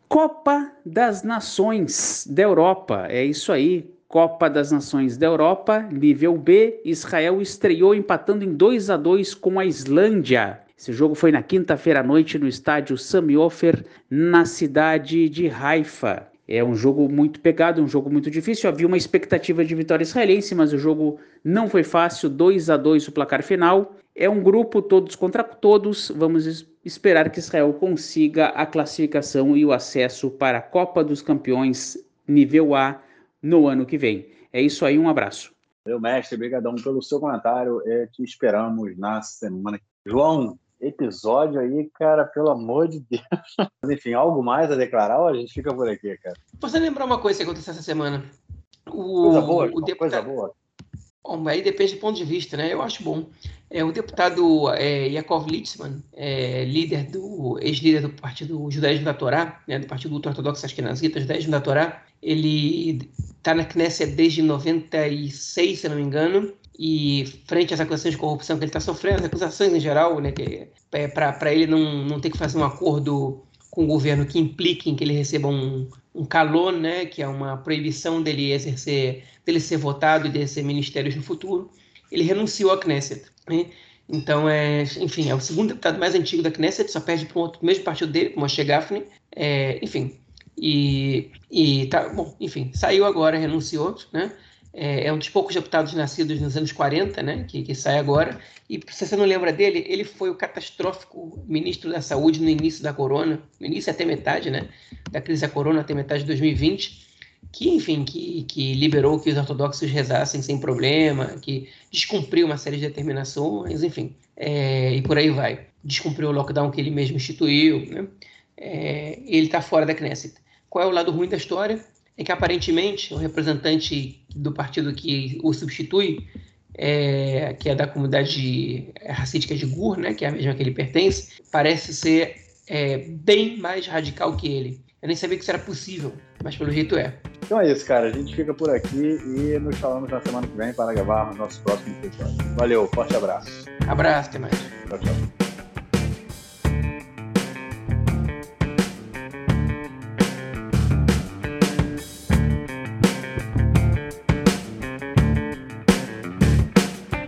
[SPEAKER 3] Copa das Nações da Europa. É isso aí. Copa das Nações da Europa, nível B. Israel estreou empatando em 2 a 2 com a Islândia. Esse jogo foi na quinta-feira à noite no estádio Sami Ofer, na cidade de Haifa. É um jogo muito pegado, um jogo muito difícil. Havia uma expectativa de vitória israelense, mas o jogo não foi fácil. 2 a 2 o placar final. É um grupo todos contra todos. Vamos esperar que Israel consiga a classificação e o acesso para a Copa dos Campeões nível A no ano que vem. É isso aí, um abraço.
[SPEAKER 1] Meu mestre, obrigadão pelo seu comentário. É, te esperamos na semana. João, episódio aí, cara, pelo amor de Deus. <laughs> Mas, enfim, algo mais a declarar ou a gente fica por aqui, cara?
[SPEAKER 2] Você lembrar uma coisa que aconteceu essa semana?
[SPEAKER 1] O, coisa boa, o deputado... coisa boa.
[SPEAKER 2] Bom, aí depende do ponto de vista, né? Eu acho bom. É, o deputado é, Yakov Litzman, é, líder do ex-líder do Partido Judaísmo da Torá, né, do Partido Ortodoxo Ashkenazita, Judaísmo da Torá, ele está na Knesset desde 96, se não me engano, e frente às acusações de corrupção que ele está sofrendo, as acusações em geral, né, é para ele não, não ter que fazer um acordo com o governo que implique em que ele receba um, um calor, né, que é uma proibição dele exercer, dele ser votado e de ser ministérios no futuro, ele renunciou à Knesset. Né? Então, é, enfim, é o segundo deputado mais antigo da Knesset, só perde para o outro mesmo partido dele, como Moshe Gafni. É, enfim, e, e tá, bom, enfim, saiu agora, renunciou, né? É, é, um dos poucos deputados nascidos nos anos 40, né, que, que, sai agora. E se você não lembra dele, ele foi o catastrófico ministro da Saúde no início da corona, no início até metade, né, da crise da corona, até metade de 2020. Que, enfim, que, que liberou que os ortodoxos rezassem sem problema, que descumpriu uma série de determinações, enfim, é, e por aí vai. Descumpriu o lockdown que ele mesmo instituiu, né? É, ele está fora da Knesset. Qual é o lado ruim da história? É que aparentemente o representante do partido que o substitui, é, que é da comunidade racídica de Gur, né, que é a mesma que ele pertence, parece ser é, bem mais radical que ele. Eu nem sabia que isso era possível, mas pelo jeito é.
[SPEAKER 1] Então é isso, cara. A gente fica por aqui e nos falamos na semana que vem para gravar o nosso próximo episódio. Valeu, forte abraço.
[SPEAKER 2] Abraço, até mais.
[SPEAKER 1] Tchau, tchau.